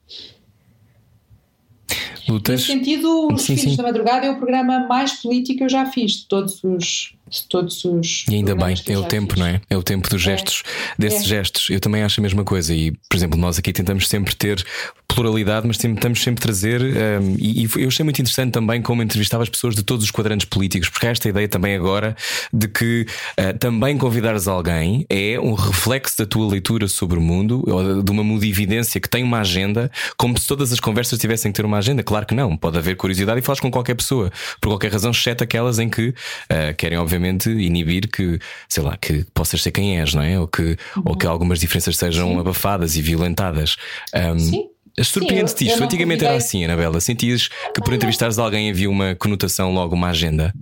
Lutas. Nesse sentido, Os Sim, Filhos sim. da Madrugada é o programa mais político que eu já fiz, de todos os. De todos os E ainda bem, é o tempo, fiz. não é? É o tempo dos gestos, desses É. gestos. Eu também acho a mesma coisa. E, por exemplo, nós aqui tentamos sempre ter pluralidade, mas tentamos sempre trazer. hum, e, e eu achei muito interessante também como entrevistava as pessoas de todos os quadrantes políticos, porque há esta ideia também agora de que ah, também convidares alguém é um reflexo da tua leitura sobre o mundo, ou de uma modividência que tem uma agenda, como se todas as conversas tivessem que ter uma agenda. Claro que não, pode haver curiosidade e falas com qualquer pessoa, por qualquer razão, exceto aquelas em que ah, querem, obviamente obviamente, inibir que, sei lá, que possas ser quem és, não é? Ou que, ou que algumas diferenças sejam Sim. abafadas e violentadas. Um, Sim. Surpreende-te isto? Antigamente era convidei- assim, Anabela. Sentias que por entrevistares alguém havia uma conotação logo, uma agenda?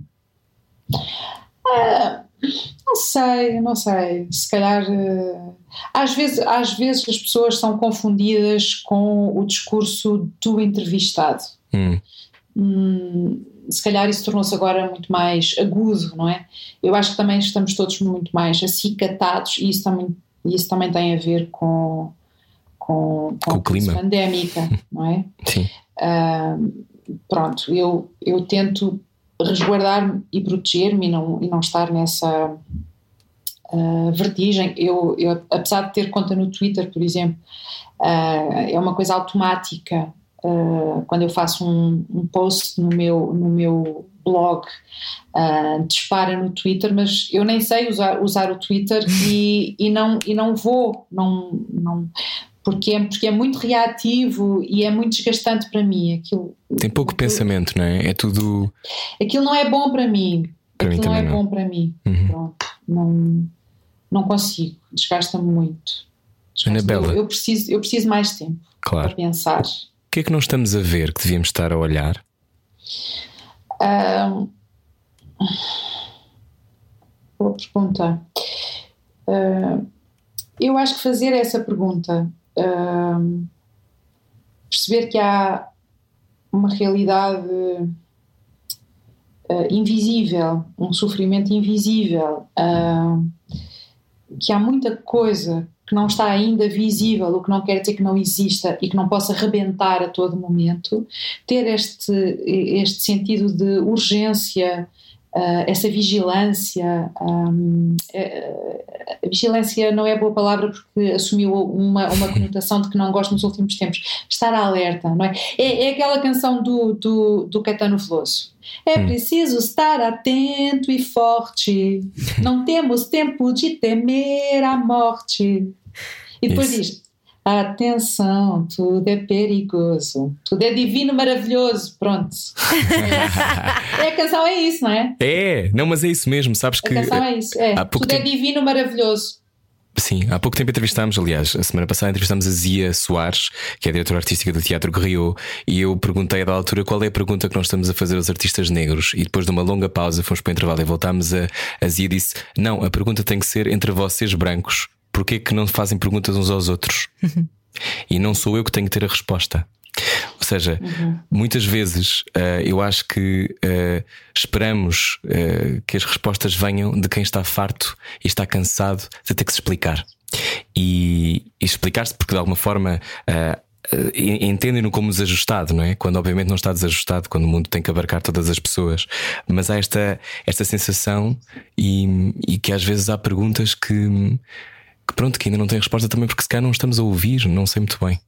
Não sei, não sei. Se calhar. eh, Às vezes, às vezes as pessoas são confundidas com o discurso do entrevistado. Hum, Hum, se calhar isso tornou-se agora muito mais agudo, não é? Eu acho que também estamos todos muito mais acicatados e isso também, isso também tem a ver com, com, Com o a clima. pandémica, não é? sim. Pronto, eu, eu tento resguardar-me e proteger-me e não, e não estar nessa ah, vertigem. Eu, eu, apesar de ter conta no Twitter, por exemplo, ah, é uma coisa automática. Ah, quando eu faço um, um post no meu, no meu blog, ah, dispara no Twitter, mas eu nem sei usar, usar o Twitter e, e, não, e não vou, não, não, porque, é, porque é muito reativo e é muito desgastante para mim. Aquilo, Tem pouco pensamento, não é? É tudo. aquilo não é bom para mim. Para mim aquilo não é não. bom para mim. Uhum. Pronto, não, não consigo, desgasta-me muito. Desgasta-me. Anabela. Eu, eu preciso, eu preciso mais tempo para Claro. pensar. Que é que não estamos a ver que devíamos estar a olhar? Ahm, boa pergunta. Ahm, eu acho que fazer essa pergunta, ahm, perceber que há uma realidade ah, invisível, um sofrimento invisível, que há muita coisa que não está ainda visível, o que não quer dizer que não exista e que não possa rebentar a todo momento, ter este, este sentido de urgência, ah, essa vigilância. ahm, eh, a vigilância não é boa palavra porque assumiu uma, uma conotação de que não gosto nos últimos tempos. Estar alerta, não é? É, é aquela canção do, do, do Caetano Veloso. É preciso estar atento e forte, não temos tempo de temer a morte. E depois Isso. diz: Atenção, tudo é perigoso, tudo é divino, maravilhoso. Pronto. É, a canção é isso, não é? É, não, mas é isso mesmo. Sabes A que. canção é isso. É, tudo é tempo- divino, maravilhoso. Sim, há pouco tempo entrevistámos, aliás, a semana passada entrevistámos a Zia Soares, que é a diretora artística do Teatro Guerriot, e eu perguntei a da altura qual é a pergunta que nós estamos a fazer aos artistas negros. E depois de uma longa pausa, fomos para o intervalo e voltámos a. A Zia disse: Não, a pergunta tem que ser entre vocês brancos, porquê que não fazem perguntas uns aos outros? e não sou eu que tenho que ter a resposta. Ou seja, muitas vezes eh, eu acho que eh, esperamos eh, que as respostas venham de quem está farto e está cansado de ter que se explicar. E, e explicar-se porque de alguma forma entendem-no como desajustado, não é? Quando obviamente não está desajustado, quando o mundo tem que abarcar todas as pessoas. Mas há esta, esta sensação e, e que às vezes há perguntas que. Que pronto, que ainda não têm resposta também porque se calhar não estamos a ouvir, não sei muito bem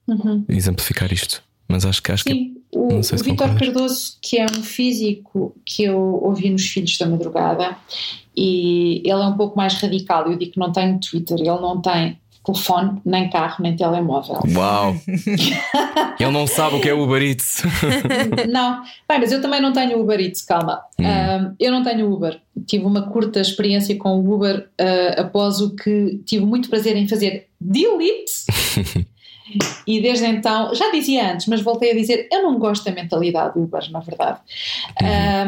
exemplificar isto. Mas acho que acho que Sim, o, não sei o se concordas. Cardoso, que é um físico que eu ouvi nos Filhos da Madrugada, e ele é um pouco mais radical. Eu digo que não tem Twitter, ele não tem telefone, nem carro, nem telemóvel. Uau! Ele não sabe o que é Uber Eats. não, bem, mas eu também não tenho Uber Eats, calma. Hum. Ah, eu não tenho Uber. Tive uma curta experiência com o Uber ah, após o que tive muito prazer em fazer delete. e desde então, já dizia antes, mas voltei a dizer, eu não gosto da mentalidade Uber, na verdade.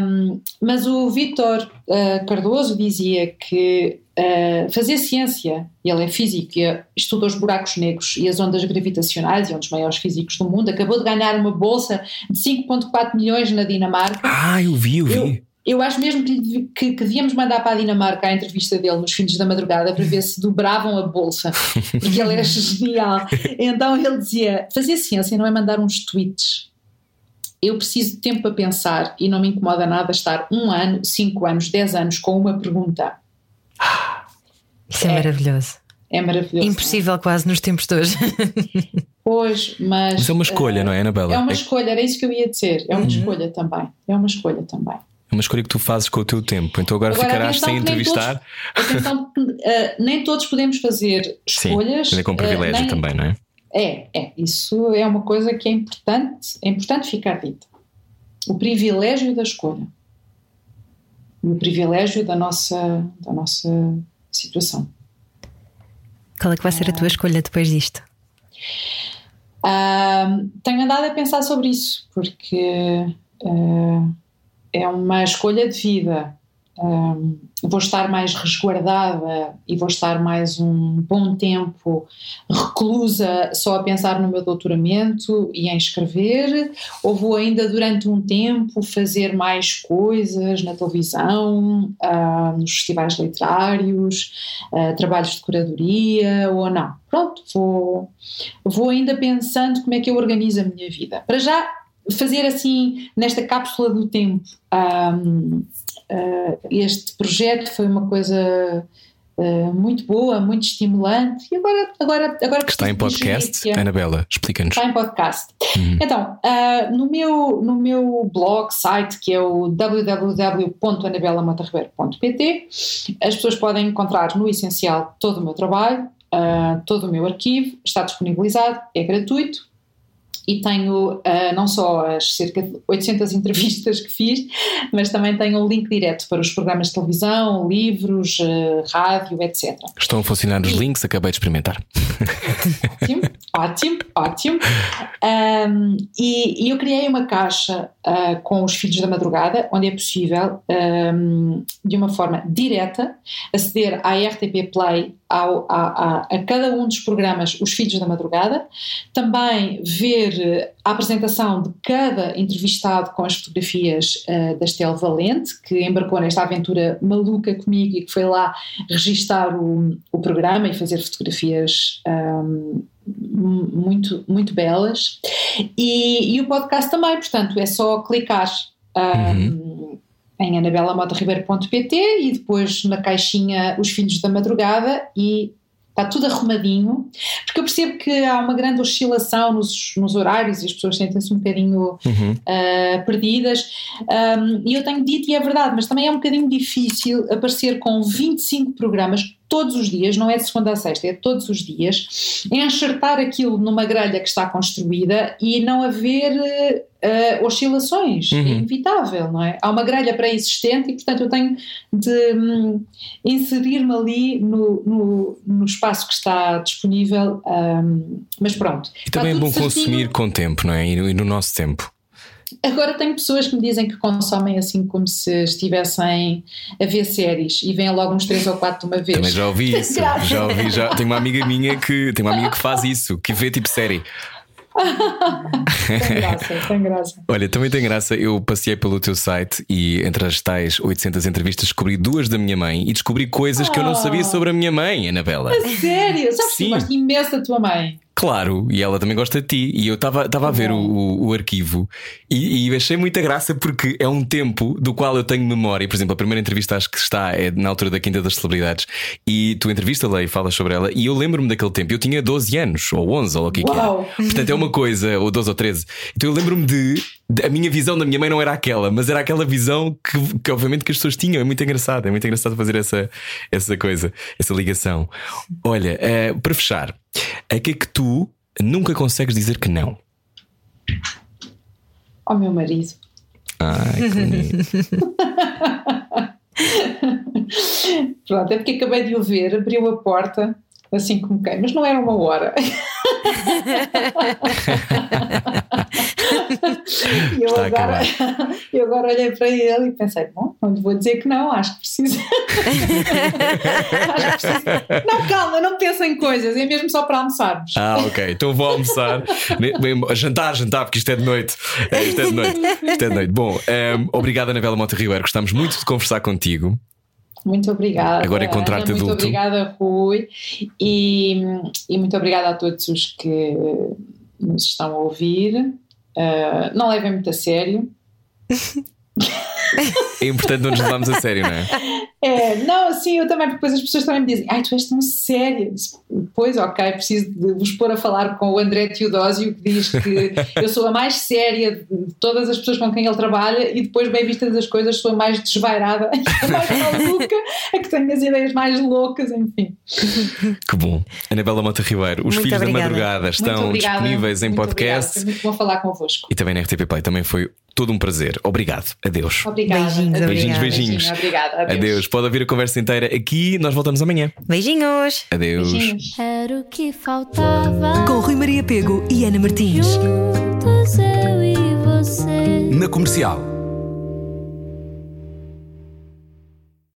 Um, mas o Vítor ah, Cardoso dizia que ah, fazer ciência, ele é físico e estuda os buracos negros e as ondas gravitacionais, e é um dos maiores físicos do mundo, acabou de ganhar uma bolsa de 5,4 milhões na Dinamarca. Ah, eu vi, eu vi. Eu acho mesmo que, que, que devíamos mandar para a Dinamarca a entrevista dele nos Filhos da Madrugada para ver se dobravam a bolsa, porque ele era genial. Então ele dizia: fazer ciência não é mandar uns tweets. Eu preciso de tempo para pensar e não me incomoda nada estar um ano, cinco anos, dez anos com uma pergunta. Isso é, maravilhoso. É maravilhoso. Impossível quase nos tempos de hoje. Pois, mas. Mas é uma escolha, eh, não é, Anabela? É uma É- escolha, era isso que eu ia dizer. É uma escolha também. É uma escolha também. É uma escolha que tu fazes com o teu tempo. Então agora, Agora, ficarás atenção sem entrevistar. Atenção, que, eh, nem todos podemos fazer escolhas. Sim, é com privilégio eh, nem- também, não é? É, é. Isso é uma coisa que é importante, é importante ficar dita. O privilégio da escolha. e o privilégio da nossa, da nossa situação. Qual é que vai ser a tua escolha depois disto? Uh, tenho andado a pensar sobre isso, porque uh, é uma escolha de vida um, vou estar mais resguardada e vou estar mais um bom tempo reclusa só a pensar no meu doutoramento e em escrever, ou vou ainda durante um tempo fazer mais coisas na televisão, uh, nos festivais literários, uh, trabalhos de curadoria ou não. Pronto, vou, vou ainda pensando como é que eu organizo a minha vida. Para já fazer assim, nesta cápsula do tempo, um, uh, este projeto foi uma coisa uh, muito boa, muito estimulante e agora. agora, agora que está em podcast, Anabela, explica-nos. Está em podcast. Uhum. Então, uh, no, meu, no meu blog, site, que é o www.anabelamontarribeiro.pt, as pessoas podem encontrar no essencial todo o meu trabalho. todo o meu arquivo está disponibilizado, é gratuito, e tenho uh, não só as cerca de 800 entrevistas que fiz, mas também tenho um link direto para os programas de televisão, livros, uh, rádio, etc. Estão a funcionar os links, acabei de experimentar. Ótimo, ótimo, ótimo. Um, e, e, eu criei uma caixa uh, com os Filhos da Madrugada, onde é possível, um, de uma forma direta, aceder à RTP Play ao, a, a, a, cada um dos programas Os Filhos da Madrugada, também ver a apresentação de cada entrevistado com as fotografias uh, da Estel Valente, que embarcou nesta aventura maluca comigo e que foi lá registar o, o programa e fazer fotografias um, muito, muito belas. E, e, o podcast também, portanto, é só clicar. Um, uhum em anabelamotoribeiro.pt e depois na caixinha Os Filhos da Madrugada e está tudo arrumadinho, porque eu percebo que há uma grande oscilação nos, nos horários e as pessoas sentem-se um bocadinho uhum. uh, perdidas. Um, e eu tenho dito, e é verdade, mas também é um bocadinho difícil aparecer com 25 programas todos os dias, não é de segunda a sexta, é todos os dias, enxertar aquilo numa grelha que está construída e não haver uh, oscilações, uhum. é inevitável, não é? Há uma grelha pré-existente e, portanto, eu tenho de um, inserir-me ali no, no, no, espaço que está disponível, um, mas pronto. E também é bom certinho. consumir com tempo, não é? E no nosso tempo. Agora tenho pessoas que me dizem que consomem assim como se estivessem a ver séries e vêm logo uns três ou quatro de uma vez. Também já ouvi isso. já ouvi, já. Tenho uma amiga minha que tem uma amiga que faz isso, que vê tipo série tem graça, tem graça. Olha, também tem graça. Eu passei pelo teu site e entre as tais 800 entrevistas descobri duas da minha mãe e descobri coisas oh. que eu não sabia sobre a minha mãe, Anabela. A sério? Sabes Sim. que gosto imenso da tua mãe? Claro, e ela também gosta de ti. E eu estava a ver o, o, o, arquivo e, e, achei muita graça porque é um tempo do qual eu tenho memória. Por exemplo, a primeira entrevista acho que está é na altura da Quinta das Celebridades e tu entrevista-la e falas sobre ela. E eu lembro-me daquele tempo, eu tinha 12 anos, ou 11, ou o que, que era. Portanto, é uma coisa, ou 12 ou 13. Então eu lembro-me de a minha visão da minha mãe não era aquela, mas era aquela visão que, que obviamente que as pessoas tinham. É muito engraçado, é muito engraçado fazer essa, essa coisa, essa ligação. Olha, uh, para fechar, a que é que tu nunca consegues dizer que não? Ao meu marido. Ai, que bonito. Pronto, é porque acabei de o ver, abriu a porta assim como quem, mas não era uma hora. e eu agora, eu agora olhei para ele e pensei, bom, não lhe vou dizer que não, acho que precisa. acho que precisa. Não, calma, não pensa em coisas, é mesmo só para almoçarmos. Ah, ok, então vou almoçar. jantar, jantar, porque isto é de noite. É, isto é de noite. Isto é de noite. Bom, um, ehm, obrigado, Anabela Monte Ribeiro, gostamos muito de conversar contigo. Muito obrigada. Agora é contrato. Muito obrigada, Rui. E, e muito obrigada a todos os que nos estão a ouvir. Uh, não levem muito a sério. É importante não nos levarmos a sério, não é? É, não, sim, eu também, porque depois as pessoas também me dizem, ai, tu és tão séria. Pois, ok, preciso de vos pôr a falar com o André Teodósio, que diz que eu sou a mais séria de todas as pessoas com quem ele trabalha e depois, bem vistas as coisas, sou a mais desvairada, a mais maluca, a que tenho as ideias mais loucas, enfim. Que bom. Anabela Mota Ribeiro, os Muito Filhos obrigada. da Madrugada estão disponíveis em Muito podcast. Obrigada. Foi muito bom falar convosco. E também na RTP Play, também foi todo um prazer. Obrigado. Adeus. Obrigada. Beijinhos, Adeus. obrigada. Beijinhos. Obrigada. Adeus. Adeus. Pode ouvir a conversa inteira aqui. Nós voltamos amanhã. Beijinhos! Adeus. Beijinhos. Era o que faltava. Com Rui Maria Pego e Ana Martins. Juntos eu e você. Na comercial.